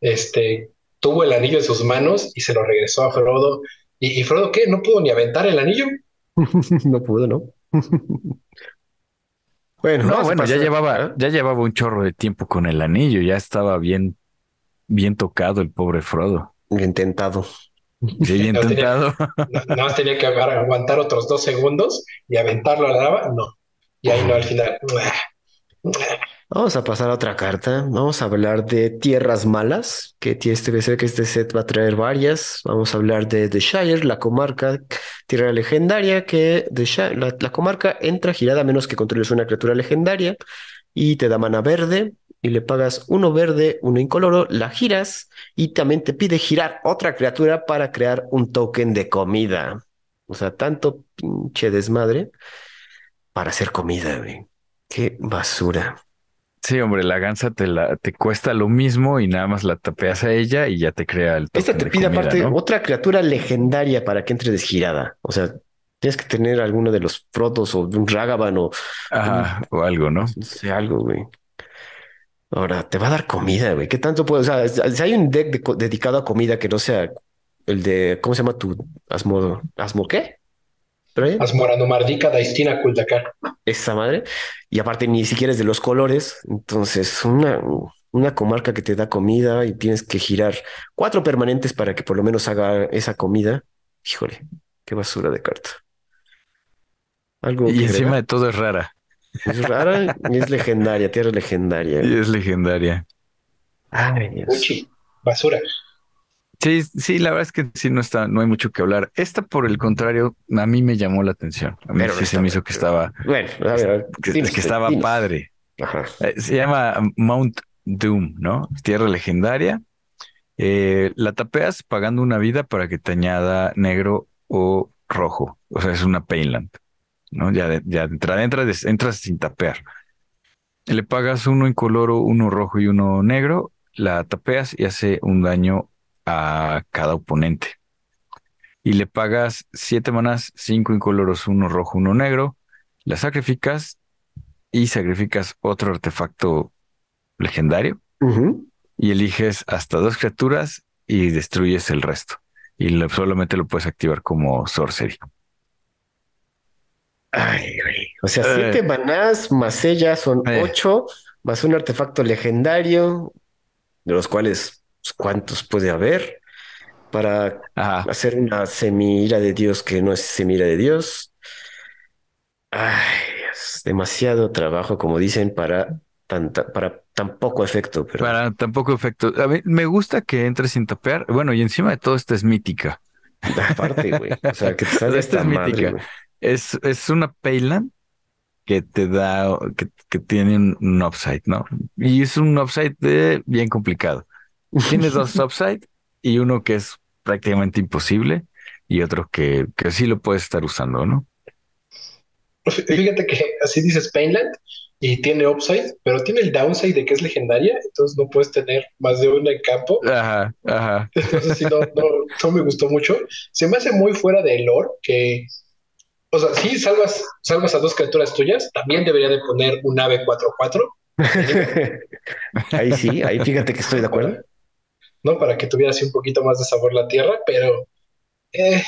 este, tuvo el anillo en sus manos y se lo regresó a Frodo. ¿Y, Frodo qué? ¿No pudo ni aventar el anillo? no pudo, ¿no? bueno, no, bueno, ya llevaba, ya llevaba un chorro de tiempo con el anillo, ya estaba bien, bien tocado el pobre Frodo. Bien tentado. Sí, bien tentado. Nada más tenía que aguantar otros dos segundos y aventarlo a la lava. No. Y ahí no, al final. Vamos a pasar a otra carta. Vamos a hablar de tierras malas, que este que este set va a traer varias. Vamos a hablar de The Shire, la comarca, tierra legendaria, que la, la, comarca entra girada a menos que controles una criatura legendaria y te da mana verde y le pagas uno verde, uno incoloro, la giras y también te pide girar otra criatura para crear un token de comida. O sea, tanto pinche desmadre para hacer comida, güey. Qué basura. Sí, hombre, la gansa te la te cuesta lo mismo y nada más la tapeas a ella y ya te crea el Esta te pide aparte otra criatura legendaria para que entre desgirada. O sea, tienes que tener alguno de los Frodos o un Ragavan o, o algo, ¿no? No sé, algo, güey. Ahora, te va a dar comida, güey. ¿Qué tanto puede? O sea, si hay un deck dedicado a comida que no sea el de, ¿cómo se llama tu Asmo? ¿Asmo qué? Asmoranomardica Daistina Kuldakar. Esa madre. Y aparte ni siquiera es de los colores. Entonces, una, una comarca que te da comida y tienes que girar cuatro permanentes para que por lo menos haga esa comida. Híjole, qué basura de carta. Algo y encima de todo es rara. Es rara y es legendaria, tierra legendaria. Y es legendaria. Ay, Dios. basura. Sí, sí, la verdad es que sí no está, no hay mucho que hablar. Esta, por el contrario, a mí me llamó la atención. A mí sí se me hizo que estaba, bueno, que, estaba padre. Eh, se llama Mount Doom, ¿no? Tierra legendaria. Eh, la tapeas pagando una vida para que te añada negro o rojo. O sea, es una Painland, ¿no? Ya, ya entra, entras, entras sin tapear. Le pagas uno incoloro, uno rojo y uno negro, la tapeas y hace un daño a cada oponente. Y le pagas siete manas, cinco incoloros, uno rojo, uno negro, la sacrificas y sacrificas otro artefacto legendario y eliges hasta dos criaturas y destruyes el resto. Y solamente lo puedes activar como sorcery. Ay, O sea, siete eh. manás más ella son eh. ocho, más un artefacto legendario, de los cuales cuántos puede haber para hacer una semilla de Dios que no es semilla de Dios. Ay, es demasiado trabajo, como dicen, para, tanta, para tan poco efecto. Para tan poco efecto. A mí me gusta que entre sin tapear. Bueno, y encima de todo, esta es mítica. Aparte, güey. O sea, que te esta es mítica. es, es una Payland que te da, que, que tiene un, un, upside, ¿no? Y es un upside de, bien complicado. Tienes dos upside y uno que es prácticamente imposible y otro que, que sí lo puedes estar usando, ¿no? Fíjate que así dices Painland y tiene upside, pero tiene el downside de que es legendaria, entonces no puedes tener más de una en campo. Ajá, ajá. Entonces sí, no, no, no me gustó mucho. Se me hace muy fuera de lore que, o sea, sí, salvas, salvas a dos criaturas tuyas, también debería de poner un ave 4-4. ahí sí, ahí fíjate que estoy de acuerdo. ¿No? Para que tuviera así un poquito más de sabor la tierra, pero eh,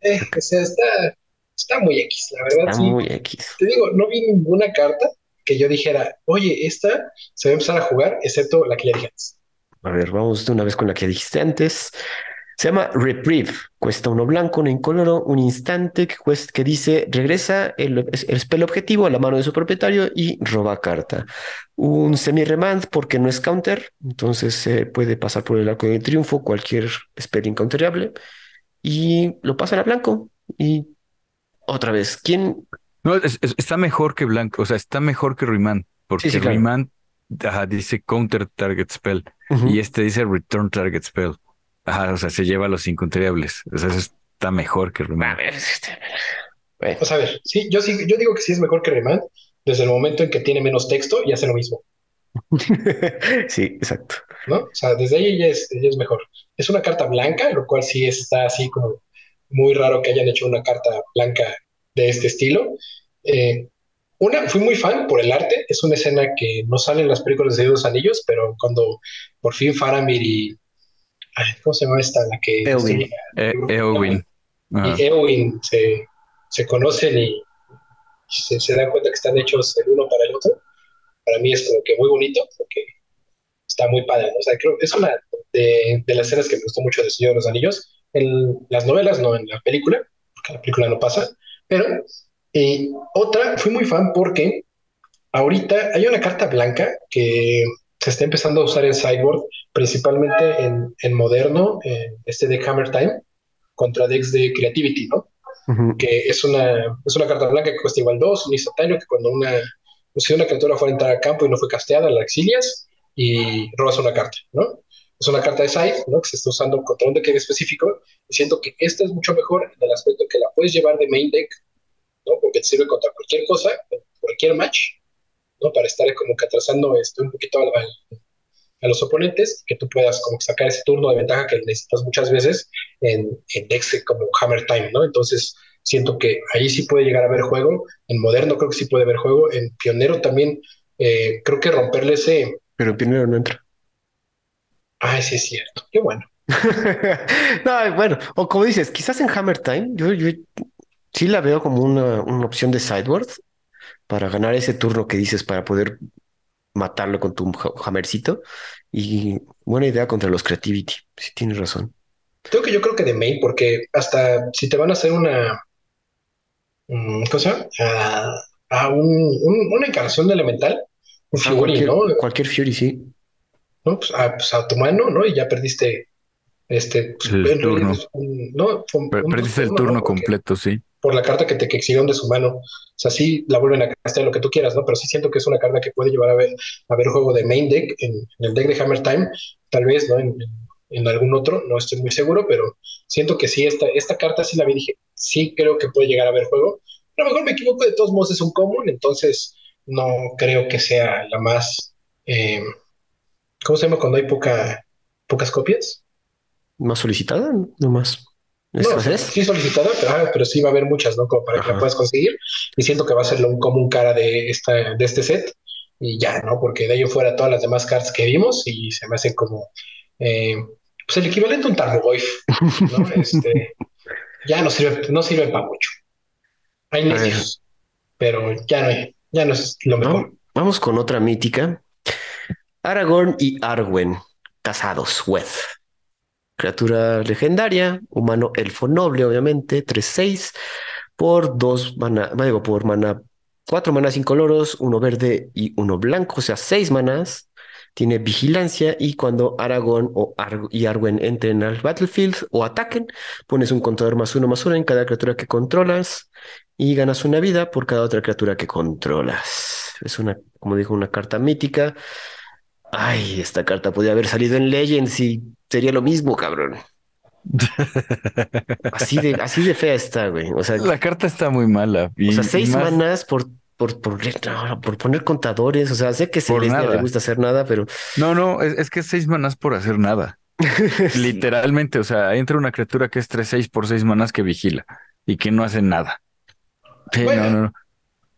eh, o sea, está, está muy X, la verdad. Está muy X. Te digo, no vi ninguna carta que yo dijera, oye, esta se va a empezar a jugar, excepto la que ya dije antes. A ver, vamos de una vez con la que dijiste antes. Se llama Reprieve. Cuesta uno blanco, uno incoloro, un instante que, que dice regresa el, el spell objetivo a la mano de su propietario y roba carta. Un semi-remand porque no es counter, entonces se puede pasar por el arco de triunfo cualquier spell incounterable y lo pasan a blanco. Y otra vez, ¿quién? No, está mejor que blanco, o sea, está mejor que remand. porque Remand dice Counter Target Spell y este dice Return Target Spell. Ajá, o sea, se lleva a los incontrables. O sea, eso está mejor que Remand. Este, pues a ver, sí, yo sí, yo digo que sí es mejor que Remand desde el momento en que tiene menos texto y hace lo mismo. sí, exacto. ¿No? O sea, desde ahí ya es, es mejor. Es una carta blanca, lo cual sí está así como muy raro que hayan hecho una carta blanca de este estilo. Eh, una, fui muy fan por el arte. Es una escena que no sale en las películas de los anillos, pero cuando por fin Faramir y. ¿Cómo se llama esta? La que. Eowyn. Eh, Eowyn. Y Eowyn se, se conocen y se, se, dan cuenta que están hechos el uno para el otro. Para mí es como que muy bonito, porque está muy padre. O sea, creo que es una de, de, las escenas que me gustó mucho de Señor de los Anillos. En las novelas, no en la película, porque la película no pasa. Pero otra, fui muy fan porque ahorita hay una carta blanca que se está empezando a usar en Sideboard, principalmente en, en moderno, este de Hammer Time, contra decks de Creativity, ¿no? Que es una, es una carta blanca que cuesta igual dos, un instantáneo que cuando una, si una criatura fuera a entrar al campo y no fue casteada, la exilias y robas una carta, ¿no? Es una carta de side, ¿no? Que se está usando contra un deck específico. Y siento que esta es mucho mejor en el aspecto que la puedes llevar de main deck porque te sirve contra cualquier cosa, cualquier match, ¿no? Para estar como que atrasando este, un poquito a los oponentes, que tú puedas como sacar ese turno de ventaja que necesitas muchas veces en, en decks como Hammer Time, ¿no? Entonces, siento que ahí sí puede llegar a haber juego, en Moderno creo que sí puede haber juego, en Pionero también, eh, creo que romperle ese... Pero en Pionero no entra. Ah, sí es cierto, qué bueno. no, bueno, o como dices, quizás en Hammer Time, yo, yo sí la veo como una, opción de sideboard para ganar ese turno que dices para poder matarlo con tu hammercito. Y buena idea contra los creativity. Sí, tienes razón. Tengo que yo creo que de main, porque hasta si te van a hacer una mm, cosa, a, una encarnación de elemental, un Fury, cualquier, ¿no? Cualquier Fury, sí. ¿No? Pues a, pues a tu mano, ¿no? Y ya perdiste este pues, el turno. no, perdiste el turno completo, sí por la carta que te que de su mano. O sea, sí la vuelven a castear lo que tú quieras, ¿no? Pero sí siento que es una carta que puede llevar a ver, a ver juego de main deck en, el deck de Hammer Time, tal vez, ¿no? En, algún otro, no estoy muy seguro, pero siento que sí, esta, esta carta sí la vi, dije, sí creo que puede llegar a ver juego. A lo mejor me equivoco, de todos modos es un común, entonces no creo que sea la más. Eh, ¿Cómo se llama cuando hay poca, pocas copias? Más solicitada, no más. No, sí solicitada, pero, pero, sí va a haber muchas, ¿no? Como para que la puedas conseguir. Y siento que va a ser un común cara de, esta, de este set. Y ya, ¿no? Porque de ello fuera todas las demás cartas que vimos y se me hacen como eh, pues el equivalente a un Tarmogoyf, ¿no? este, ya no sirve, no sirve para mucho. Hay necios, pero ya no, ya no es lo mejor. Vamos con otra mítica. Aragorn y Arwen, casados, web. Criatura legendaria, humano elfo noble, obviamente, 3-6, por dos mana, digo, por mana, cuatro manas incoloros, uno verde y uno blanco, o sea, seis manas. Tiene vigilancia y cuando Aragón o y Arwen entren al battlefield o ataquen, pones un contador más uno más uno en cada criatura que controlas y ganas una vida por cada otra criatura que controlas. Es una, como dijo, una carta mítica. Ay, esta carta podría haber salido en Legends y sería lo mismo, cabrón. así de, así de fea está, güey. O sea, la carta está muy mala. o sea, seis manas por, por, por, por, poner contadores. O sea, sé que se les le gusta hacer nada, pero. No, no, es, que seis manas por hacer nada. Literalmente, o sea, entra una criatura que es 3-6 por seis manas que vigila y que no hace nada. no, no, no.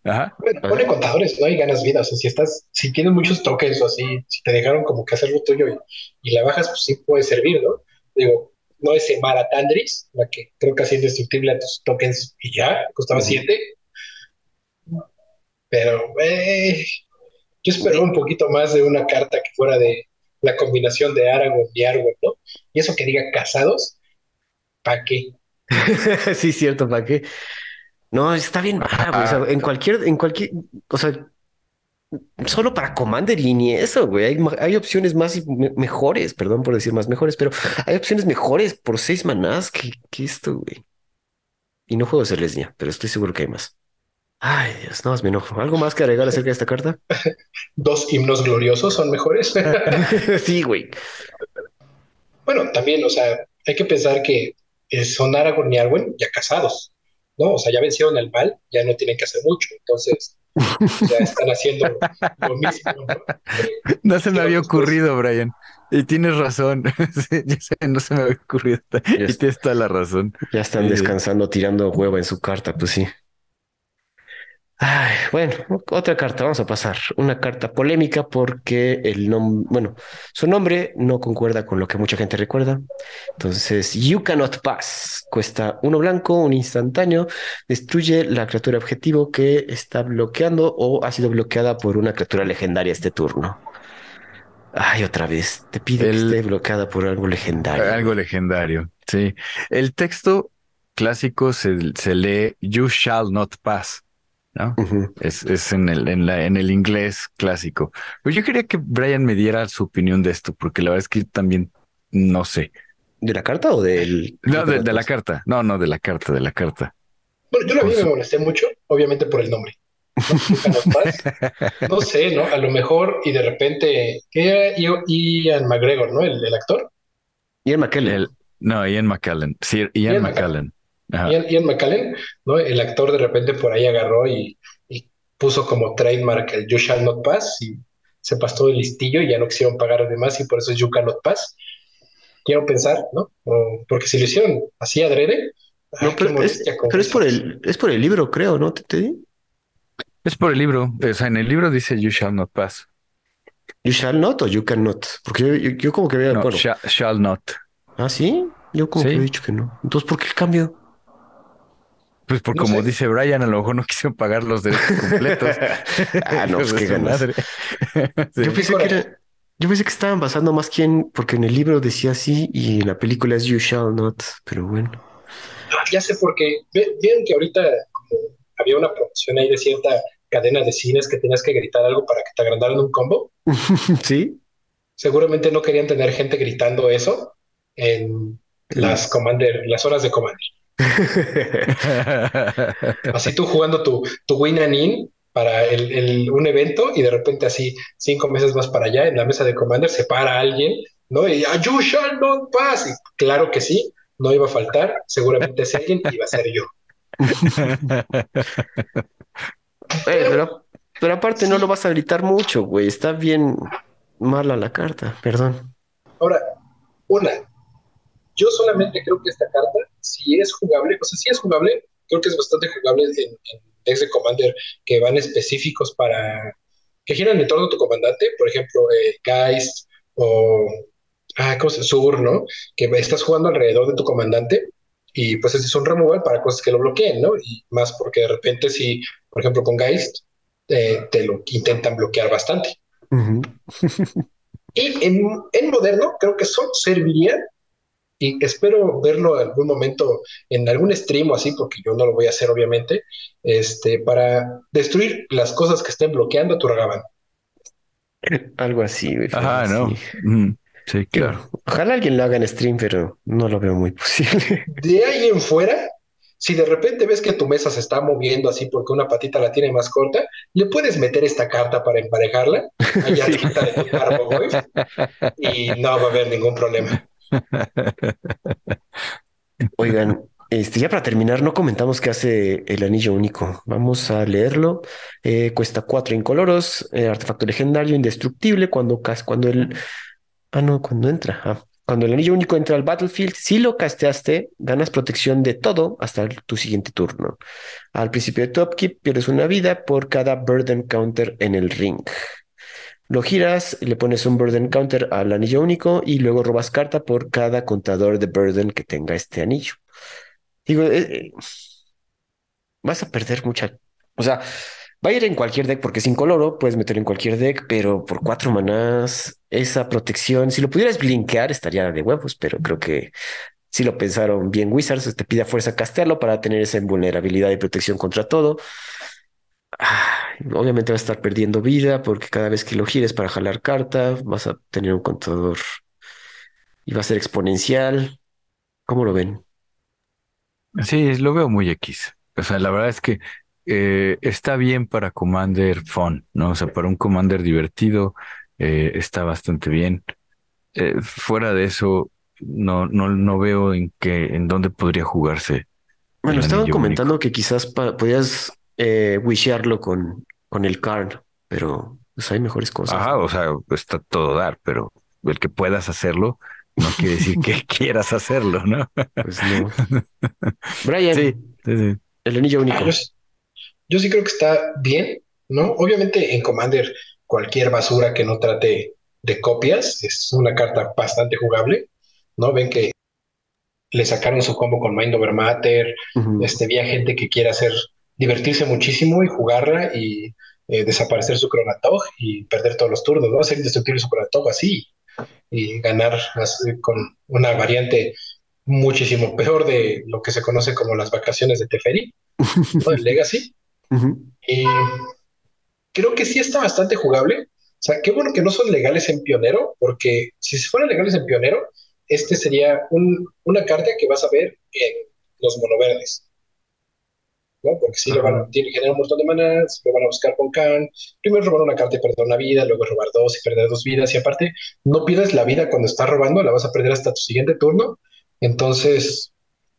Ajá. pone contadores, ¿no? Y ganas vidas. O sea, si estás, si tienes muchos tokens o así, si te dejaron como que hacer lo tuyo y, la bajas, pues sí puede servir, ¿no? Digo, no es Maratandris, la que creo que así indestructible a tus tokens y ya, costaba 7. Pero, eh, yo esperaba un poquito más de una carta que fuera de la combinación de Aragorn y Arwen, ¿no? Y eso que diga casados, ¿para qué? sí, cierto, ¿para qué? No, está bien güey. O sea, en cualquier, en cualquier, o sea, solo para Commander y ni eso, güey. Hay, hay opciones más mejores, perdón por decir más mejores, pero hay opciones mejores por seis manás que, que esto, güey. Y no juego Celestia, pero estoy seguro que hay más. Ay, Dios, no, es mi enojo. ¿Algo más que agregar acerca de esta carta? Dos himnos gloriosos son mejores. sí, güey. Bueno, también, o sea, hay que pensar que son Aragorn y Arwen ya casados, ¿no? O sea, ya vencieron el mal, ya no tienen que hacer mucho. Entonces, ya están haciendo lo mismo. No, se me había ocurrido, Brian. Y tienes razón. no se me había ocurrido. y tienes toda la razón. Ya están descansando, tirando huevo en su carta, pues sí. Ay, bueno, otra carta, vamos a pasar. Una carta polémica porque el nombre, bueno, su nombre no concuerda con lo que mucha gente recuerda. Entonces, You Cannot Pass cuesta uno blanco, un instantáneo, destruye la criatura objetivo que está bloqueando o ha sido bloqueada por una criatura legendaria este turno. Ay, otra vez, te pide que esté bloqueada por algo legendario. Algo legendario, sí. El texto clásico se, se lee You Shall Not Pass ¿no? es, es, en, el, en, la, en el inglés clásico. Pero yo quería que Brian me diera su opinión de esto, porque la verdad es que también no sé. ¿De la carta o del...? No, de, la carta. No, no, de la carta, de la carta. Bueno, yo la vi me molesté mucho, obviamente por el nombre. No, sé, ¿no? A lo mejor, y de repente, ¿qué era Ian McGregor, ¿no? El, el actor. Ian McKellen. no, Ian McKellen. Sí, Ian, McKellen. Ian, McCallan, ¿no? El actor de repente por ahí agarró y, puso como trademark el You Shall Not Pass y se pasó el listillo y ya no quisieron pagar de más y por eso es You Cannot Pass. Quiero pensar, ¿no? porque si lo hicieron así adrede, no, pero, es, pero es, por el, es por el libro, creo, ¿no? ¿Te, Es por el libro. O sea, en el libro dice You Shall Not Pass. ¿You shall not o you cannot? Porque yo, como que veo. No, shall, not. Ah, sí. Yo como que he dicho que no. Entonces, ¿por qué el cambio? Pues por como dice Brian, a lo mejor no quisieron pagar los derechos completos. ah, no, pues qué ganas. Yo pensé que era, yo pensé que estaban basando más quien, porque en el libro decía así y en la película es You Shall Not, pero bueno. Ya sé por qué. Vieron que ahorita había una promoción ahí de cierta cadena de cines que tenías que gritar algo para que te agrandaran un combo. sí. Seguramente no querían tener gente gritando eso en las Commander, las horas de Commander. así tú jugando tu, tu win and in para el, un evento y de repente así cinco meses más para allá en la mesa de Commander se para alguien, ¿no? Y ah, you shall not pass. Y claro que sí, no iba a faltar, seguramente ese alguien iba a ser yo. pero, pero, aparte no lo vas a gritar mucho, güey, está bien mala la carta, perdón. Ahora, una, yo solamente creo que esta carta si es jugable, o sea, si es jugable, creo que es bastante jugable en, en decks de Commander que van específicos para, que giran en torno a tu comandante, por ejemplo, eh, Geist o, ah, ¿cómo se Sur, ¿no? Que estás jugando alrededor de tu comandante y pues ese es un removal para cosas que lo bloqueen, ¿no? Y más porque de repente si, por ejemplo, con Geist, eh, te lo intentan bloquear bastante. y en, en, moderno creo que solo serviría y espero verlo en algún momento en algún stream o así, porque yo no lo voy a hacer obviamente, este, para destruir las cosas que estén bloqueando a tu Ragavan. Algo así. Ajá, no. Sí, claro. Ojalá alguien lo haga en stream, pero no lo veo muy posible. De ahí en fuera, si de repente ves que tu mesa se está moviendo así porque una patita la tiene más corta, le puedes meter esta carta para emparejarla, allá sí. de tu y no va a haber ningún problema. Oigan, este, ya para terminar, no comentamos qué hace el anillo único. Vamos a leerlo. Eh, cuesta cuatro incoloros, eh, artefacto legendario, indestructible. Cuando, cuando el. Ah, no, cuando entra. Ah, cuando el anillo único entra al battlefield, si lo casteaste, ganas protección de todo hasta tu siguiente turno. Al principio de tu upkeep, pierdes una vida por cada burden counter en el ring. Lo giras, le pones un burden counter al anillo único y luego robas carta por cada contador de burden que tenga este anillo. Digo, eh, eh, vas a perder mucha. O sea, va a ir en cualquier deck porque es incoloro, puedes meter en cualquier deck, pero por cuatro manás, esa protección, si lo pudieras blinkear, estaría de huevos, pero creo que si lo pensaron bien Wizards, te pide a fuerza castearlo para tener esa invulnerabilidad y protección contra todo obviamente vas a estar perdiendo vida porque cada vez que lo gires para jalar carta vas a tener un contador y va a ser exponencial. ¿Cómo lo ven? Sí, lo veo muy X. O sea, la verdad es que eh, está bien para Commander Fun, ¿no? O sea, para un Commander divertido eh, está bastante bien. Eh, fuera de eso, no, no, no veo en qué, en dónde podría jugarse. Bueno, estaban comentando que quizás podías wishearlo con, con el card, pero pues hay mejores cosas. Ajá, o sea, está todo dar, pero el que puedas hacerlo no quiere decir que quieras hacerlo, ¿no? Pues no. Brian, sí, sí, el anillo único. Yo, sí creo que está bien, ¿no? Obviamente en Commander cualquier basura que no trate de copias es una carta bastante jugable, ¿no? Ven que le sacaron su combo con Mind Over Matter, este, vi gente que quiere hacer, divertirse muchísimo y jugarla y eh, desaparecer su Cronatog y perder todos los turnos, ¿no? Hacer indestructible su Cronatog así y ganar con una variante muchísimo peor de lo que se conoce como las vacaciones de Teferi, ¿no? el Legacy. Y creo que sí está bastante jugable. O sea, qué bueno que no son legales en Pionero, porque si fueran legales en Pionero, este sería una carta que vas a ver en los monoverdes. ¿No? Porque si le van a generar un montón de manas, lo van a buscar con Khan. Primero robar una carta y perder una vida, luego robar dos y perder dos vidas. Y aparte, no pierdes la vida cuando estás robando, la vas a perder hasta tu siguiente turno. Entonces,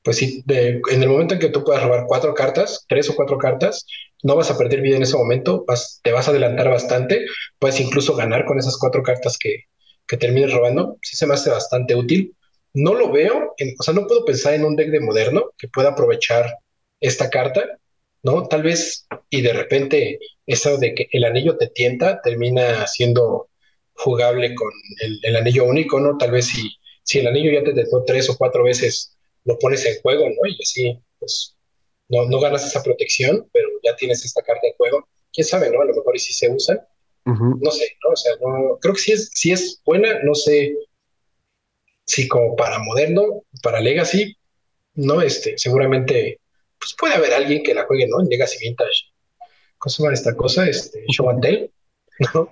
pues sí, en el momento en que tú puedas robar cuatro cartas, tres o cuatro cartas, no vas a perder vida en ese momento, te vas a adelantar bastante, puedes incluso ganar con esas cuatro cartas que, que termines robando. Sí se me hace bastante útil. No lo veo, o sea, no puedo pensar en un deck de moderno que pueda aprovechar esta carta, ¿no? Tal vez, y de repente, eso de que el anillo te tienta termina siendo jugable con el, anillo único, ¿no? Tal vez si, si el anillo ya te tentó tres o cuatro veces, lo pones en juego, ¿no? Y así, pues, no, no ganas esa protección, pero ya tienes esta carta en juego. Quién sabe, ¿no? A lo mejor y si se usa. No sé, ¿no? O sea, no, creo que sí es, si es buena, no sé si como para moderno, para legacy, no, este, seguramente pues puede haber alguien que la juegue, ¿no? En Legacy Vintage. ¿Cómo se llama esta cosa? Este, Show and Tell, ¿no?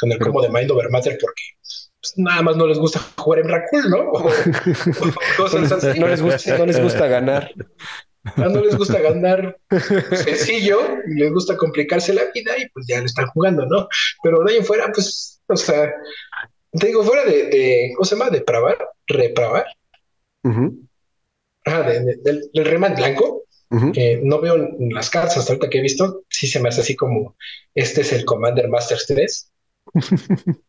Con, el combo de Mind Over Matter, porque pues, nada más no les gusta jugar en Raccoon, ¿no? No les gusta, no les gusta ganar. No, no les gusta ganar sencillo, les gusta complicarse la vida y pues ya lo están jugando, ¿no? Pero de ahí en fuera, pues, o sea, te digo, fuera de, de ¿cómo se llama? De pravar, repravar. Ah, del, del remand blanco, no veo las cartas hasta ahorita que he visto, sí se me hace así como, este es el Commander Masters 3,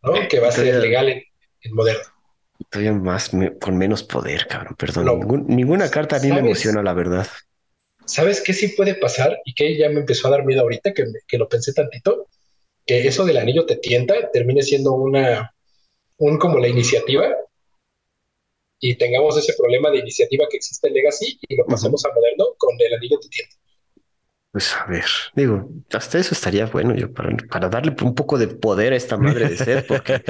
¿no? que va a ser legal en, moderno. Todavía más, con menos poder, cabrón, perdón. ninguna carta a mí me emociona, la verdad. ¿Sabes qué sí puede pasar? Y que ya me empezó a dar miedo ahorita, que, que lo pensé tantito, que eso del anillo te tienta, termine siendo una, un como la iniciativa, y tengamos ese problema de iniciativa que existe en Legacy y lo pasemos a moderno con el anillo de tiempo. Pues a ver, digo, hasta eso estaría bueno yo para, para darle un poco de poder a esta madre de ser, porque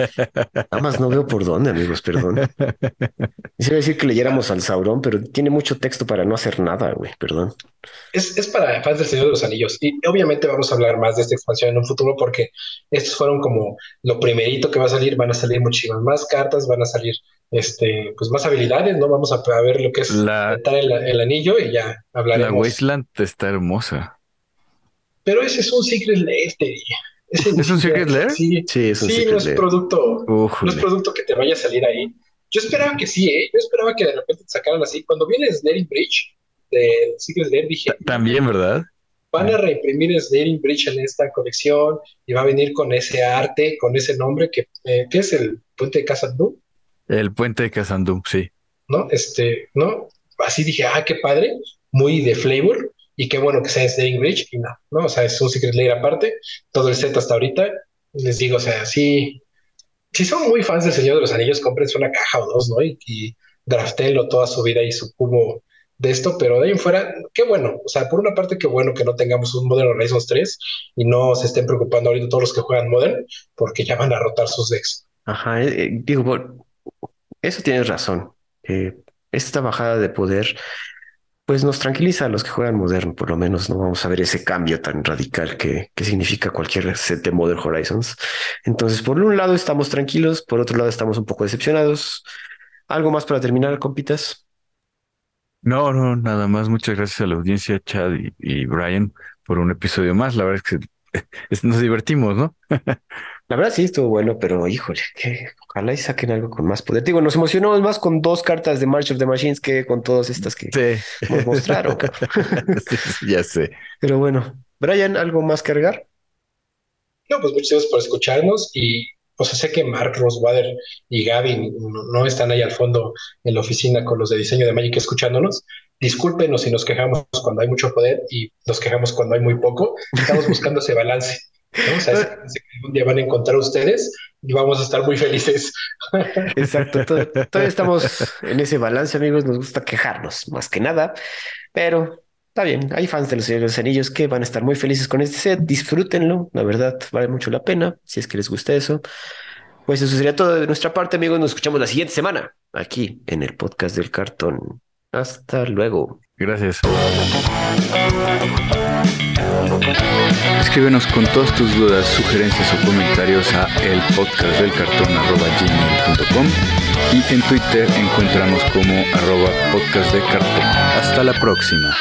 nada más no veo por dónde, amigos, perdón. Quisiera decir que leyéramos al Sauron, pero tiene mucho texto para no hacer nada, güey, perdón. Es, es para fans del Señor de los Anillos y obviamente vamos a hablar más de esta expansión en un futuro porque estos fueron como lo primerito que va a salir, van a salir muchísimas más cartas, van a salir este, pues más habilidades, ¿no? Vamos a, ver lo que es la, el, anillo y ya hablaremos. La Wasteland está hermosa. Pero ese es un Secret Lair, ¿Es un Secret Lair? Sí, sí, es un sí no es producto, no es producto que te vaya a salir ahí. Yo esperaba que sí, ¿eh? Yo esperaba que de repente te sacaran así. Cuando viene Snaring Bridge del Secret Lair, dije... También, ¿verdad? Van a reimprimir Snaring Bridge en esta colección y va a venir con ese arte, con ese nombre que, eh, que es el Puente de Casa el puente de Kazandum, sí. ¿No? Este, ¿no? Así dije, ah, qué padre, muy de flavor, y qué bueno que sea Snaring Bridge, y no, ¿no? O sea, es un Secret Lair aparte, todo el set hasta ahorita, les digo, o sea, sí, si son muy fans del Señor de los Anillos, cómprense una caja o dos, ¿no? Y, y draftenlo toda su vida y su cubo de esto, pero de ahí en fuera, qué bueno, o sea, por una parte, qué bueno que no tengamos un Modern Horizons 3 y no se estén preocupando ahorita todos los que juegan Modern, porque ya van a rotar sus decks. Ajá, eh, eh, digo, eso tienes razón. esta bajada de poder, pues nos tranquiliza a los que juegan moderno, por lo menos no vamos a ver ese cambio tan radical que, que significa cualquier set de Modern Horizons. Entonces, por un lado estamos tranquilos, por otro lado estamos un poco decepcionados. ¿Algo más para terminar, compitas? No, no, nada más. Muchas gracias a la audiencia, Chad y, Brian, por un episodio más. La verdad es que nos divertimos, ¿no? La verdad sí estuvo bueno, pero híjole, que ojalá y saquen algo con más poder. Digo, nos emocionamos más con dos cartas de March of the Machines que con todas estas que nos mostraron. ya sé. Pero bueno, Brian, ¿algo más que agregar? No, pues muchas gracias por escucharnos y pues sé que Mark Rosewater y Gavin no, están ahí al fondo en la oficina con los de diseño de Magic escuchándonos. Discúlpenos si nos quejamos cuando hay mucho poder y nos quejamos cuando hay muy poco. Estamos buscando ese balance. O sea, un día van a encontrar ustedes y vamos a estar muy felices. Exacto, todavía estamos en ese balance, amigos. Nos gusta quejarnos más que nada, pero está bien. Hay fans de los Señores de los Anillos que van a estar muy felices con este set. Disfrútenlo, la verdad, vale mucho la pena si es que les gusta eso. Pues eso sería todo de nuestra parte, amigos. Nos escuchamos la siguiente semana aquí en el podcast del cartón. Hasta luego. Gracias. Escríbenos con todas tus dudas, sugerencias o comentarios a elpodcastdelcartón.com y en Twitter encontramos como arroba podcast de cartón. Hasta la próxima.